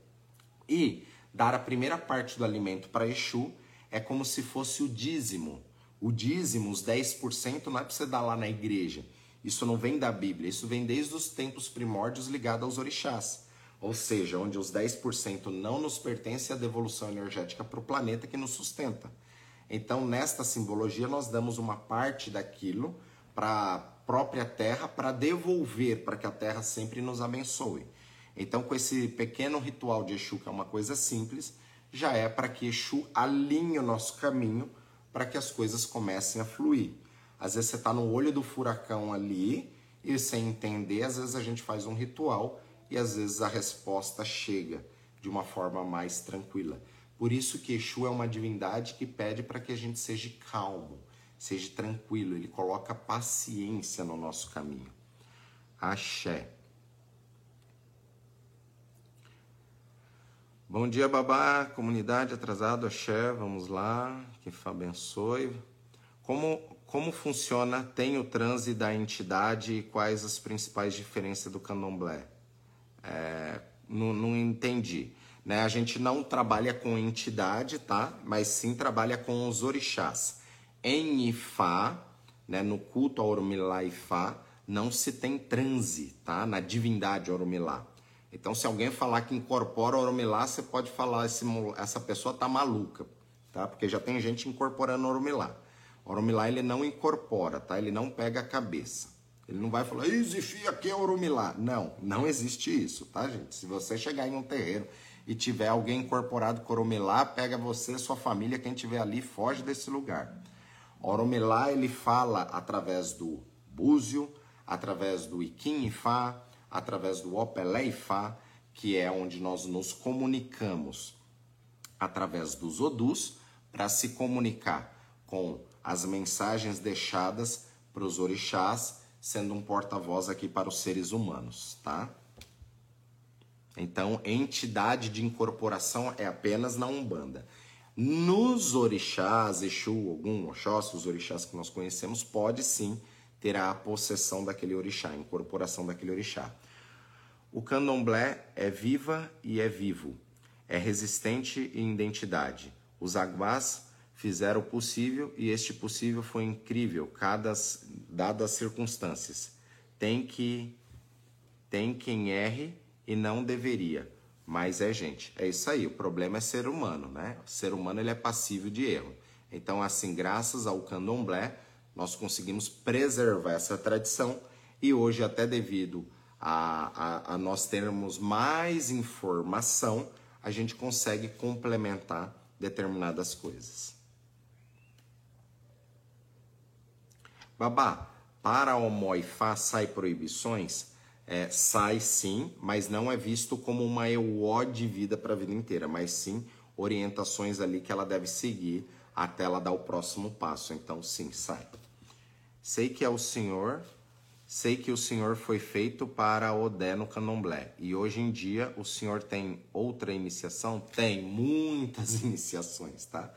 E dar a primeira parte do alimento para Exu é como se fosse o dízimo. O dízimo, os 10%, não é para você dar lá na igreja. Isso não vem da Bíblia, isso vem desde os tempos primórdios ligado aos orixás. Ou seja, onde os 10% não nos pertence a devolução energética para o planeta que nos sustenta. Então, nesta simbologia, nós damos uma parte daquilo para a própria terra para devolver, para que a terra sempre nos abençoe. Então, com esse pequeno ritual de Exu, que é uma coisa simples, já é para que Exu alinhe o nosso caminho para que as coisas comecem a fluir. Às vezes você está no olho do furacão ali e sem entender, às vezes a gente faz um ritual e às vezes a resposta chega de uma forma mais tranquila. Por isso que Exu é uma divindade que pede para que a gente seja calmo, seja tranquilo, ele coloca paciência no nosso caminho. Axé. Bom dia, babá, comunidade atrasado, axé, vamos lá, que abençoe. Como, como funciona, tem o transe da entidade e quais as principais diferenças do candomblé? É, não, não entendi. Né? A gente não trabalha com entidade, tá? Mas sim trabalha com os orixás. Em Ifá, né, no culto a Orumilá Ifá, não se tem transe, tá? Na divindade Orumilá. Então, se alguém falar que incorpora Oromilá, você pode falar esse, essa pessoa tá maluca, tá? Porque já tem gente incorporando Oromilá. Oromilá ele não incorpora, tá? Ele não pega a cabeça. Ele não vai falar, existe aqui é Oromilá. Não, não existe isso, tá, gente? Se você chegar em um terreiro e tiver alguém incorporado com Oromilá, pega você, sua família, quem tiver ali, foge desse lugar. Oromilá ele fala através do búzio, através do Iquim Ifá, através do Opeleifá, que é onde nós nos comunicamos através dos odus para se comunicar com as mensagens deixadas para os orixás, sendo um porta-voz aqui para os seres humanos, tá? Então, entidade de incorporação é apenas na Umbanda. Nos orixás, Exu, Ogum, Oxóssi, os orixás que nós conhecemos, pode sim ter a possessão daquele orixá, a incorporação daquele orixá. O candomblé é viva e é vivo, é resistente em identidade. Os aguás fizeram o possível e este possível foi incrível, cada, dadas as circunstâncias. Tem que tem quem erre e não deveria, mas é gente. É isso aí. O problema é ser humano, né? O ser humano ele é passível de erro. Então, assim, graças ao candomblé, nós conseguimos preservar essa tradição e hoje até devido a, a, a nós termos mais informação, a gente consegue complementar determinadas coisas. Babá, para o Moifá sai proibições? É, sai sim, mas não é visto como uma EUO de vida para a vida inteira, mas sim orientações ali que ela deve seguir até ela dar o próximo passo. Então, sim, sai. Sei que é o Senhor Sei que o senhor foi feito para Odé no candomblé. E hoje em dia o senhor tem outra iniciação? Tem muitas iniciações, tá?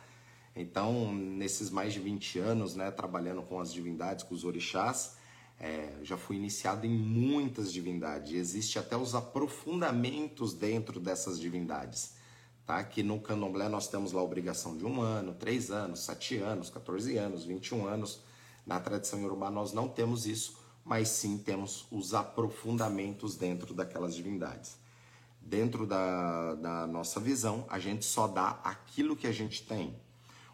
Então, nesses mais de 20 anos, né, trabalhando com as divindades, com os orixás, é, já fui iniciado em muitas divindades. Existe até os aprofundamentos dentro dessas divindades. Tá? Que no candomblé nós temos lá a obrigação de um ano, três anos, sete anos, 14 anos, 21 anos. Na tradição iorubá nós não temos isso mas sim temos os aprofundamentos dentro daquelas divindades. Dentro da, da nossa visão, a gente só dá aquilo que a gente tem.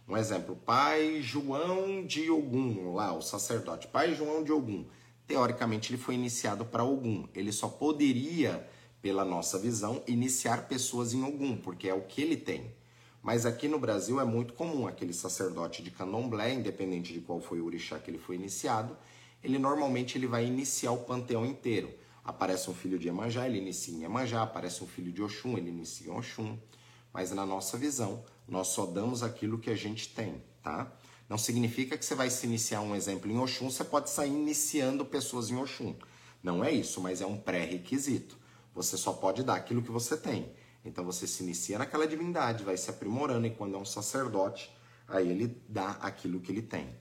Um exemplo, Pai João de Ogum, lá, o sacerdote, Pai João de Ogum. Teoricamente, ele foi iniciado para Ogum. Ele só poderia, pela nossa visão, iniciar pessoas em Ogum, porque é o que ele tem. Mas aqui no Brasil é muito comum aquele sacerdote de candomblé, independente de qual foi o orixá que ele foi iniciado, ele normalmente ele vai iniciar o panteão inteiro. Aparece um filho de Emanjá, ele inicia em Emanjá, aparece um filho de Oxum, ele inicia em Oxum. Mas na nossa visão, nós só damos aquilo que a gente tem, tá? Não significa que você vai se iniciar um exemplo em Oxum, você pode sair iniciando pessoas em Oxum. Não é isso, mas é um pré-requisito. Você só pode dar aquilo que você tem. Então você se inicia naquela divindade, vai se aprimorando, e quando é um sacerdote, aí ele dá aquilo que ele tem.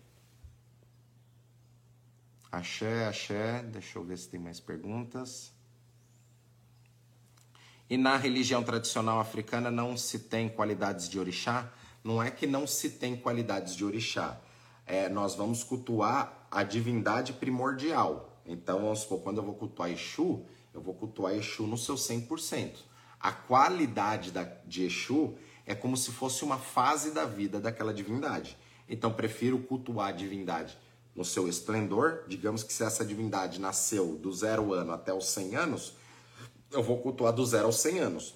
Axé, axé. Deixa eu ver se tem mais perguntas. E na religião tradicional africana não se tem qualidades de orixá? não é que não se tem qualidades de orixá. É, nós vamos cultuar a divindade primordial. Então, vamos supor, quando eu vou cultuar Exu, eu vou cultuar Exu no seu 100%. A qualidade da, de Exu é como se fosse uma fase da vida daquela divindade. Então, prefiro cultuar a divindade no seu esplendor. Digamos que se essa divindade nasceu do zero ano até os 100 anos, eu vou cultuar do zero aos 100 anos.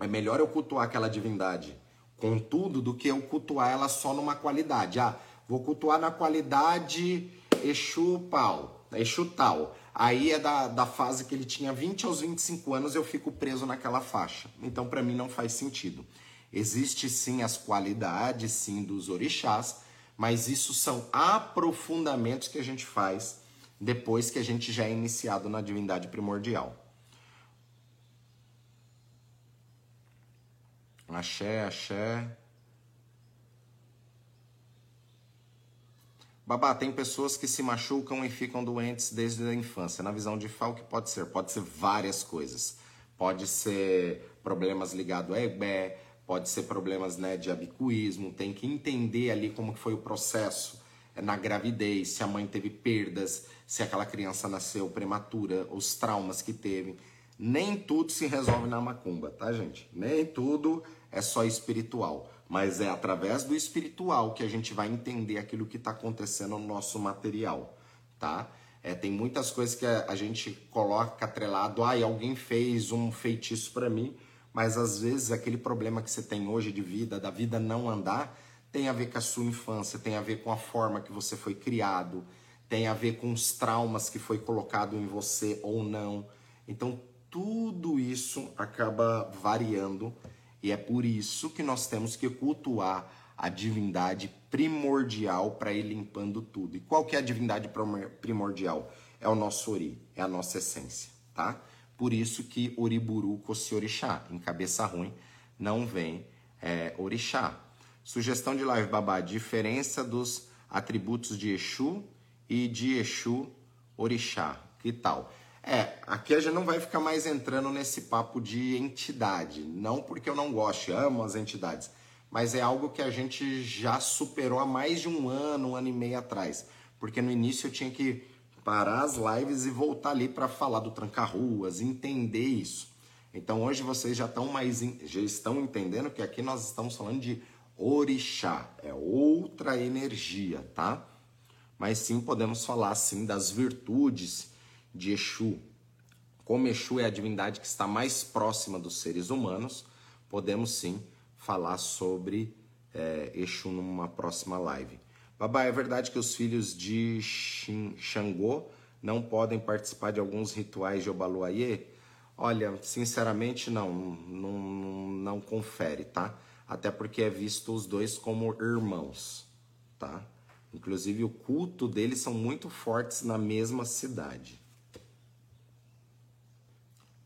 É melhor eu cultuar aquela divindade com tudo do que eu cultuar ela só numa qualidade. Ah, vou cultuar na qualidade Exu pau, Exu tal. Aí é da, da fase que ele tinha 20 aos 25 anos, eu fico preso naquela faixa. Então, para mim, não faz sentido. Existe sim as qualidades, sim, dos orixás, mas isso são aprofundamentos que a gente faz depois que a gente já é iniciado na divindade primordial. Axé, axé. Babá, tem pessoas que se machucam e ficam doentes desde a infância. Na visão de Fal, que pode ser? Pode ser várias coisas. Pode ser problemas ligados a ebé, pode ser problemas né, de abicuísmo. Tem que entender ali como que foi o processo é, na gravidez, se a mãe teve perdas, se aquela criança nasceu prematura, os traumas que teve. Nem tudo se resolve na macumba, tá, gente? Nem tudo é só espiritual, mas é através do espiritual que a gente vai entender aquilo que está acontecendo no nosso material, tá? É, tem muitas coisas que a, a gente coloca atrelado, ah, alguém fez um feitiço para mim, mas às vezes aquele problema que você tem hoje de vida, da vida não andar, tem a ver com a sua infância, tem a ver com a forma que você foi criado, tem a ver com os traumas que foi colocado em você ou não. Então, tudo isso acaba variando e é por isso que nós temos que cultuar a divindade primordial para ir limpando tudo. E qual que é a divindade primordial? É o nosso ori, é a nossa essência, tá? Por isso que Oriburu Kossi Orixá, em cabeça ruim, não vem é, orixá. Sugestão de live, babá, diferença dos atributos de Exu e de Exu Orixá. Que tal? É, aqui a gente não vai ficar mais entrando nesse papo de entidade. Não porque eu não gosto, amo as entidades. Mas é algo que a gente já superou há mais de um ano, um ano e meio atrás. Porque no início eu tinha que parar as lives e voltar ali para falar do tranca-ruas, entender isso. Então hoje vocês já estão mais já estão entendendo que aqui nós estamos falando de orixá, é outra energia, tá? Mas sim podemos falar sim das virtudes de Exu. Como Exu é a divindade que está mais próxima dos seres humanos, podemos sim falar sobre é, Exu numa próxima live. Babá, é verdade que os filhos de Xangô não podem participar de alguns rituais de Obaluayê? Olha, sinceramente não, não, não confere, tá? Até porque é visto os dois como irmãos, tá? Inclusive o culto deles são muito fortes na mesma cidade.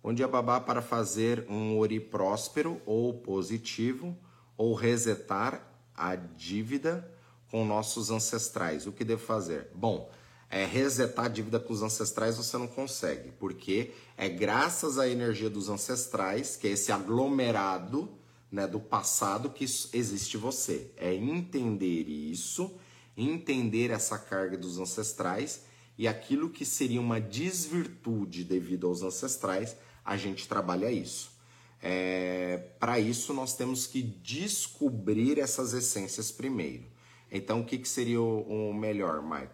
Bom dia, babá, para fazer um ori próspero ou positivo ou resetar a dívida com nossos ancestrais. O que devo fazer? Bom, é, resetar a dívida com os ancestrais você não consegue, porque é graças à energia dos ancestrais, que é esse aglomerado né, do passado, que existe você. É entender isso, entender essa carga dos ancestrais e aquilo que seria uma desvirtude devido aos ancestrais, a gente trabalha isso. É, Para isso, nós temos que descobrir essas essências primeiro. Então, o que, que seria o, o melhor, Michael?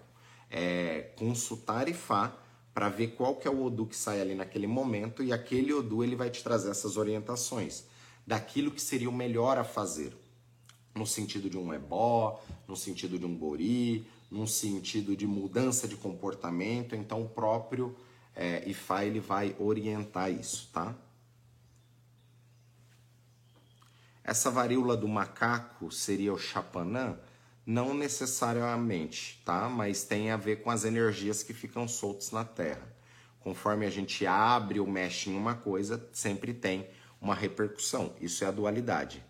É consultar Ifá para ver qual que é o Odu que sai ali naquele momento e aquele Odu ele vai te trazer essas orientações daquilo que seria o melhor a fazer. No sentido de um ebó, no sentido de um gori, num sentido de mudança de comportamento. Então, o próprio é, Ifá ele vai orientar isso, tá? Essa varíola do macaco seria o chapanã? Não necessariamente, tá? Mas tem a ver com as energias que ficam soltas na Terra. Conforme a gente abre ou mexe em uma coisa, sempre tem uma repercussão. Isso é a dualidade.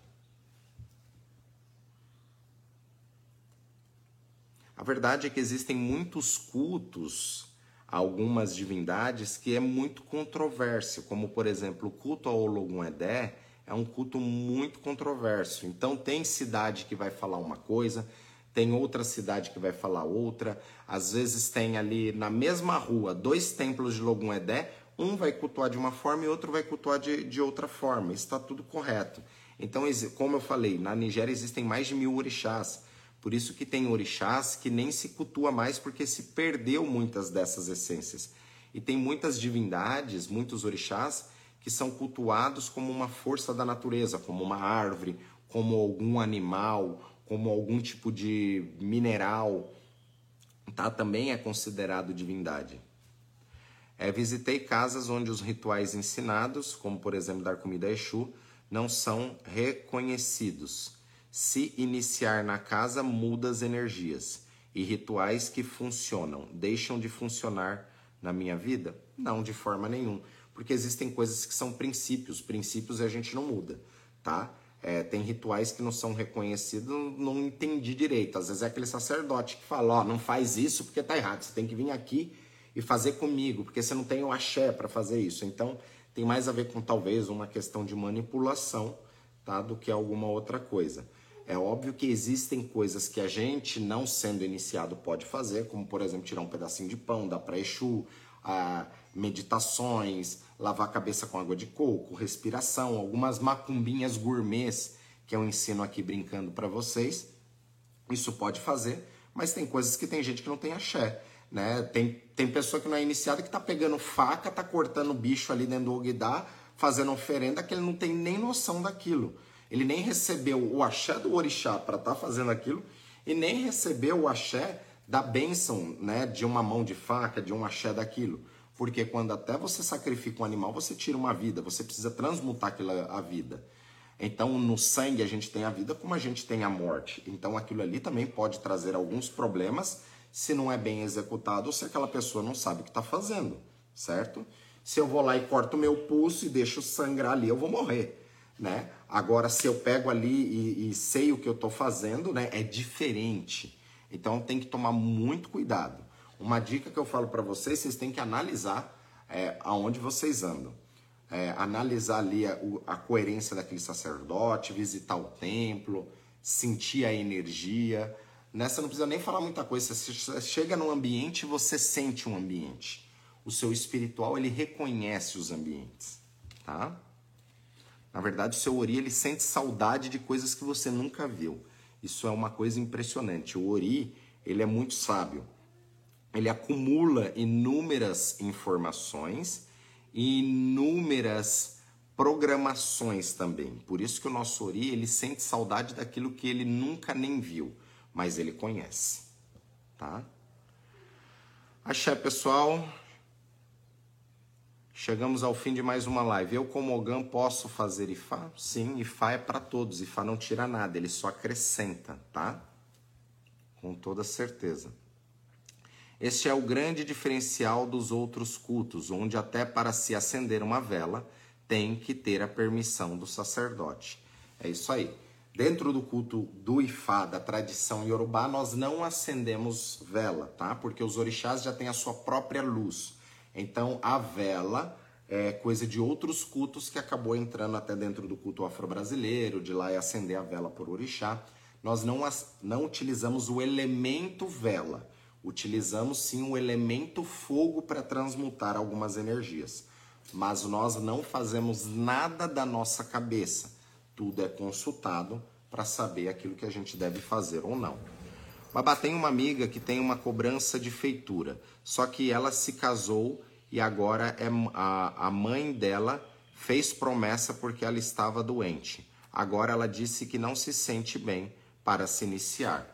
A verdade é que existem muitos cultos algumas divindades que é muito controverso, como por exemplo o culto ao Ologun Edé é um culto muito controverso. Então tem cidade que vai falar uma coisa, tem outra cidade que vai falar outra. Às vezes tem ali na mesma rua dois templos de Logum Edé, um vai cultuar de uma forma e outro vai cultuar de, de outra forma. Está tudo correto. Então, como eu falei, na Nigéria existem mais de mil orixás. Por isso que tem orixás que nem se cultua mais porque se perdeu muitas dessas essências. E tem muitas divindades, muitos orixás que são cultuados como uma força da natureza, como uma árvore, como algum animal, como algum tipo de mineral, tá? Também é considerado divindade. É, visitei casas onde os rituais ensinados, como por exemplo dar comida a Exu, não são reconhecidos. Se iniciar na casa, muda as energias. E rituais que funcionam deixam de funcionar na minha vida? Não, de forma nenhuma porque existem coisas que são princípios, princípios a gente não muda, tá? É, tem rituais que não são reconhecidos, não entendi direito. Às vezes é aquele sacerdote que fala, ó, não faz isso porque tá errado, você tem que vir aqui e fazer comigo, porque você não tem o axé para fazer isso. Então, tem mais a ver com talvez uma questão de manipulação, tá, do que alguma outra coisa. É óbvio que existem coisas que a gente, não sendo iniciado, pode fazer, como por exemplo tirar um pedacinho de pão, dar para Exu, a, meditações, lavar a cabeça com água de coco, respiração, algumas macumbinhas gourmets que eu ensino aqui brincando para vocês. Isso pode fazer, mas tem coisas que tem gente que não tem axé. Né? Tem, tem pessoa que não é iniciada que tá pegando faca, tá cortando bicho ali dentro do Ogdá, fazendo oferenda, que ele não tem nem noção daquilo. Ele nem recebeu o axé do orixá para estar tá fazendo aquilo e nem recebeu o axé da bênção né, de uma mão de faca, de um axé daquilo. Porque quando até você sacrifica um animal, você tira uma vida, você precisa transmutar aquela a vida. Então, no sangue a gente tem a vida como a gente tem a morte. Então, aquilo ali também pode trazer alguns problemas se não é bem executado ou se aquela pessoa não sabe o que está fazendo, certo? Se eu vou lá e corto meu pulso e deixo sangrar ali, eu vou morrer, né? Agora, se eu pego ali e, e sei o que eu estou fazendo, né? É diferente. Então, tem que tomar muito cuidado. Uma dica que eu falo para vocês, vocês têm que analisar é, aonde vocês andam. É, analisar ali a, a, coerência daquele sacerdote, visitar o templo, sentir a energia. Nessa não precisa nem falar muita coisa. Você chega num ambiente, você sente um ambiente. O seu espiritual ele reconhece os ambientes, tá? Na verdade, o seu ori ele sente saudade de coisas que você nunca viu. Isso é uma coisa impressionante. O ori ele é muito sábio ele acumula inúmeras informações e inúmeras programações também. Por isso que o nosso Ori, ele sente saudade daquilo que ele nunca nem viu, mas ele conhece, tá? Axé, pessoal. Chegamos ao fim de mais uma live. Eu, como Ogã, posso fazer Ifá? Sim, Ifá é para todos. Ifá não tira nada, ele só acrescenta, tá? Com toda certeza. Este é o grande diferencial dos outros cultos, onde até para se acender uma vela tem que ter a permissão do sacerdote. É isso aí. Dentro do culto do Ifá, da tradição iorubá, nós não acendemos vela, tá? Porque os orixás já têm a sua própria luz. Então, a vela é coisa de outros cultos que acabou entrando até dentro do culto afro-brasileiro, de lá é acender a vela por orixá. Nós não, não utilizamos o elemento vela. Utilizamos sim o elemento fogo para transmutar algumas energias, mas nós não fazemos nada da nossa cabeça. Tudo é consultado para saber aquilo que a gente deve fazer ou não. Babá tem uma amiga que tem uma cobrança de feitura, só que ela se casou e agora é a, a mãe dela fez promessa porque ela estava doente. Agora ela disse que não se sente bem para se iniciar.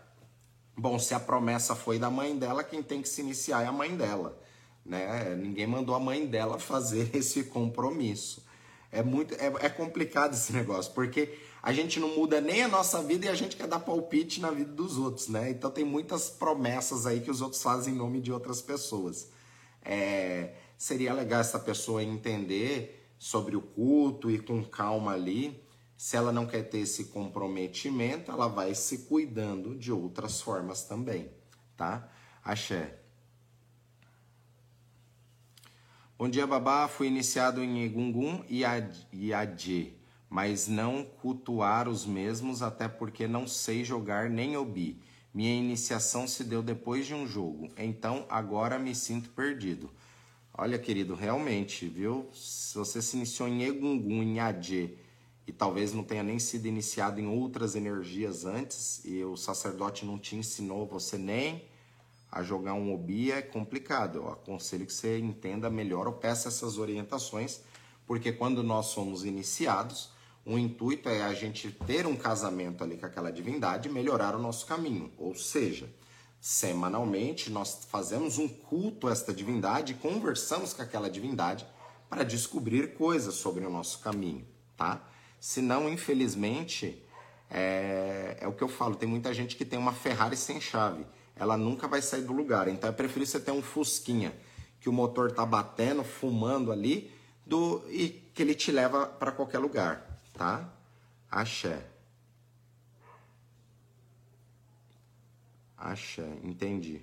Bom, se a promessa foi da mãe dela, quem tem que se iniciar é a mãe dela. Né? Ninguém mandou a mãe dela fazer esse compromisso. É muito é, é, complicado esse negócio, porque a gente não muda nem a nossa vida e a gente quer dar palpite na vida dos outros, né? Então tem muitas promessas aí que os outros fazem em nome de outras pessoas. É, seria legal essa pessoa entender sobre o culto e com calma ali se ela não quer ter esse comprometimento, ela vai se cuidando de outras formas também, tá? Axé. Bom dia, babá. Fui iniciado em Egungun e Adje. Mas não cultuar os mesmos, até porque não sei jogar nem obi. Minha iniciação se deu depois de um jogo, então agora me sinto perdido. Olha, querido, realmente, viu? Se você se iniciou em Egungun, em Adê, e talvez não tenha nem sido iniciado em outras energias antes, e o sacerdote não te ensinou você nem a jogar um obi, é complicado. Eu aconselho que você entenda melhor ou peça essas orientações, porque quando nós somos iniciados, o intuito é a gente ter um casamento ali com aquela divindade e melhorar o nosso caminho. Ou seja, semanalmente nós fazemos um culto a esta divindade e conversamos com aquela divindade para descobrir coisas sobre o nosso caminho, tá? Senão, infelizmente, é, é o que eu falo, tem muita gente que tem uma Ferrari sem chave. Ela nunca vai sair do lugar. Então é preferível você ter um Fusquinha que o motor tá batendo, fumando ali, do e que ele te leva para qualquer lugar tá? Axé. Axé, entendi.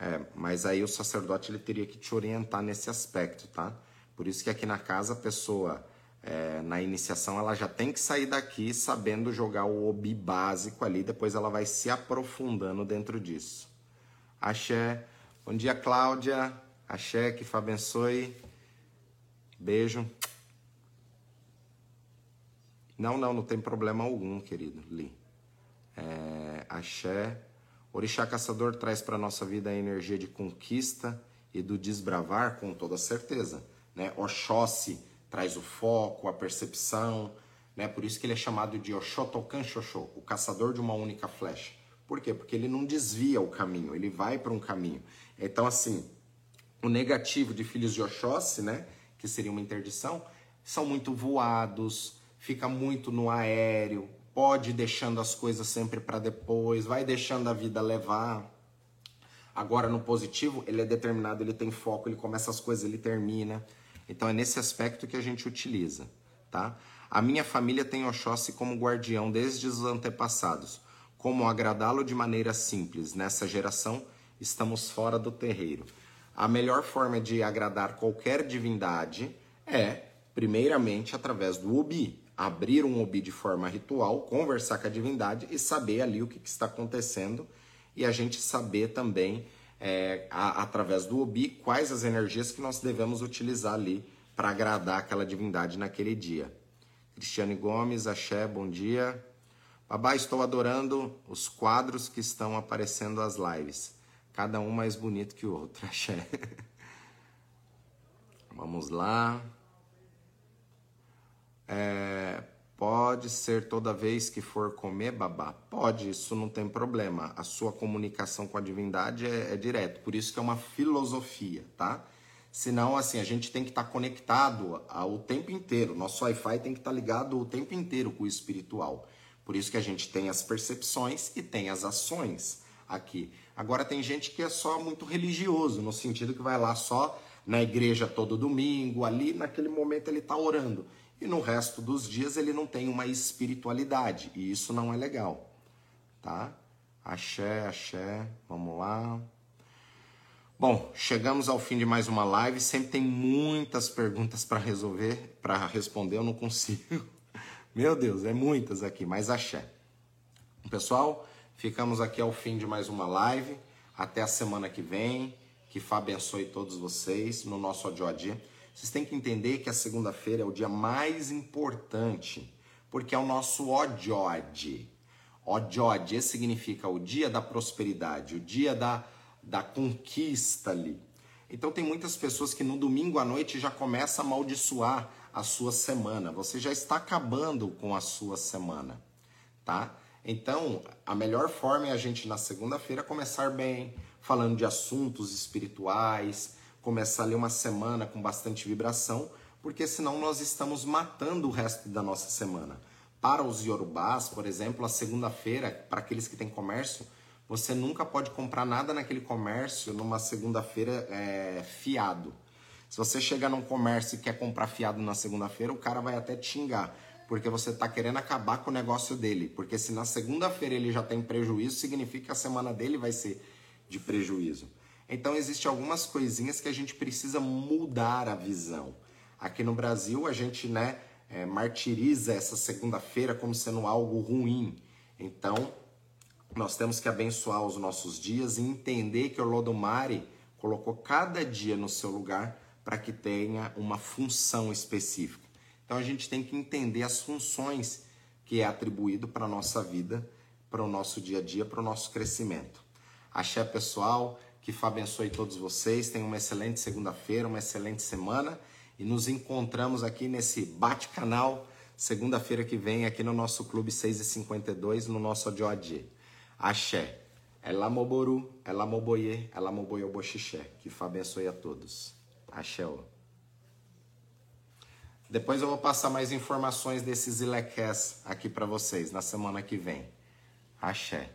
É, mas aí o sacerdote ele teria que te orientar nesse aspecto, tá? Por isso que aqui na casa a pessoa, é, na iniciação, ela já tem que sair daqui sabendo jogar o obi básico ali, depois ela vai se aprofundando dentro disso. Axé. Bom dia, Cláudia. Axé, que Fá abençoe. Beijo. Não, não, não tem problema algum, querido. Li. É, axé. Orixá Caçador traz para nossa vida a energia de conquista e do desbravar com toda certeza. Né? Oxóssi traz o foco, a percepção. Né? Por isso que ele é chamado de Oxotokan Xoxô, o caçador de uma única flecha. Por quê? Porque ele não desvia o caminho, ele vai para um caminho. Então, assim, o negativo de filhos de Oxóssi, né? que seria uma interdição, são muito voados, fica muito no aéreo, pode ir deixando as coisas sempre para depois, vai deixando a vida levar. Agora no positivo, ele é determinado, ele tem foco, ele começa as coisas, ele termina. Então é nesse aspecto que a gente utiliza, tá? A minha família tem Oxóssi como guardião desde os antepassados. Como agradá-lo de maneira simples? Nessa geração, estamos fora do terreiro. A melhor forma de agradar qualquer divindade é, primeiramente, através do Ubi, abrir um obi de forma ritual, conversar com a divindade e saber ali o que, que está acontecendo e a gente saber também, é, a, através do obi, quais as energias que nós devemos utilizar ali para agradar aquela divindade naquele dia. Cristiane Gomes, Axé, bom dia. Babá, estou adorando os quadros que estão aparecendo as lives. Cada um mais bonito que o outro, Axé. Vamos lá. É, pode ser toda vez que for comer babá? Pode, isso não tem problema. A sua comunicação com a divindade é, é direto. Por isso que é uma filosofia, tá? Senão, assim, a gente tem que estar tá conectado o tempo inteiro. Nosso Wi-Fi tem que estar tá ligado o tempo inteiro com o espiritual. Por isso que a gente tem as percepções e tem as ações aqui. Agora tem gente que é só muito religioso, no sentido que vai lá só na igreja todo domingo, ali naquele momento ele está orando e no resto dos dias ele não tem uma espiritualidade, e isso não é legal, tá? Axé, axé, vamos lá. Bom, chegamos ao fim de mais uma live, sempre tem muitas perguntas para resolver, para responder, eu não consigo. Meu Deus, é muitas aqui, mas axé. Pessoal, ficamos aqui ao fim de mais uma live. Até a semana que vem. Que Fá abençoe todos vocês no nosso dia a dia. Vocês têm que entender que a segunda-feira é o dia mais importante, porque é o nosso Odiod. Odiod significa o dia da prosperidade, o dia da, da conquista ali. Então tem muitas pessoas que no domingo à noite já começa a amaldiçoar a sua semana. Você já está acabando com a sua semana, tá? Então, a melhor forma é a gente na segunda-feira começar bem, falando de assuntos espirituais, começar ali uma semana com bastante vibração, porque senão nós estamos matando o resto da nossa semana. Para os Yorubás, por exemplo, a segunda-feira, para aqueles que têm comércio, você nunca pode comprar nada naquele comércio numa segunda-feira é, fiado. Se você chegar num comércio e quer comprar fiado na segunda-feira, o cara vai até xingar, porque você está querendo acabar com o negócio dele. Porque se na segunda-feira ele já tem prejuízo, significa que a semana dele vai ser de prejuízo. Então existem algumas coisinhas que a gente precisa mudar a visão. Aqui no Brasil a gente, né, é, martiriza essa segunda-feira como sendo algo ruim. Então, nós temos que abençoar os nossos dias e entender que o Lodomari colocou cada dia no seu lugar para que tenha uma função específica. Então a gente tem que entender as funções que é atribuído para a nossa vida, para o nosso dia a dia, para o nosso crescimento. Axé pessoal, que Fá abençoe todos vocês, tenham uma excelente segunda-feira, uma excelente semana e nos encontramos aqui nesse bate-canal segunda-feira que vem aqui no nosso Clube 652, no nosso Odioadie. Axé. Elamoboru, Elamoboye, Elamoboyoboxixé. Que Fá abençoe a todos. Axé. Depois eu vou passar mais informações desses ilequés aqui para vocês na semana que vem. Axé.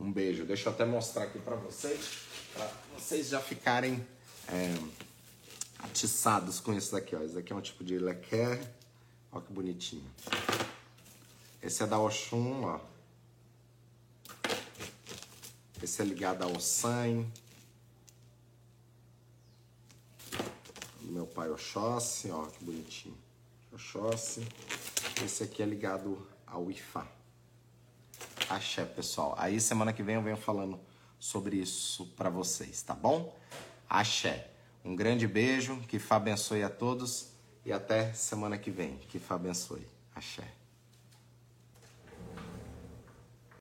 Um beijo. Deixa eu até mostrar aqui para vocês, para vocês já ficarem é, atiçados com isso daqui. Ó. Isso daqui é um tipo de ilequé. Olha que bonitinho. Esse é da Oxum, ó. Esse é ligado ao San. Meu pai Oxóssi, ó, que bonitinho. Oxóssi. Esse aqui é ligado ao Ifá. Axé, pessoal. Aí semana que vem eu venho falando sobre isso para vocês, tá bom? Axé. Um grande beijo, que Fá abençoe a todos e até semana que vem. Que Fá abençoe. Axé.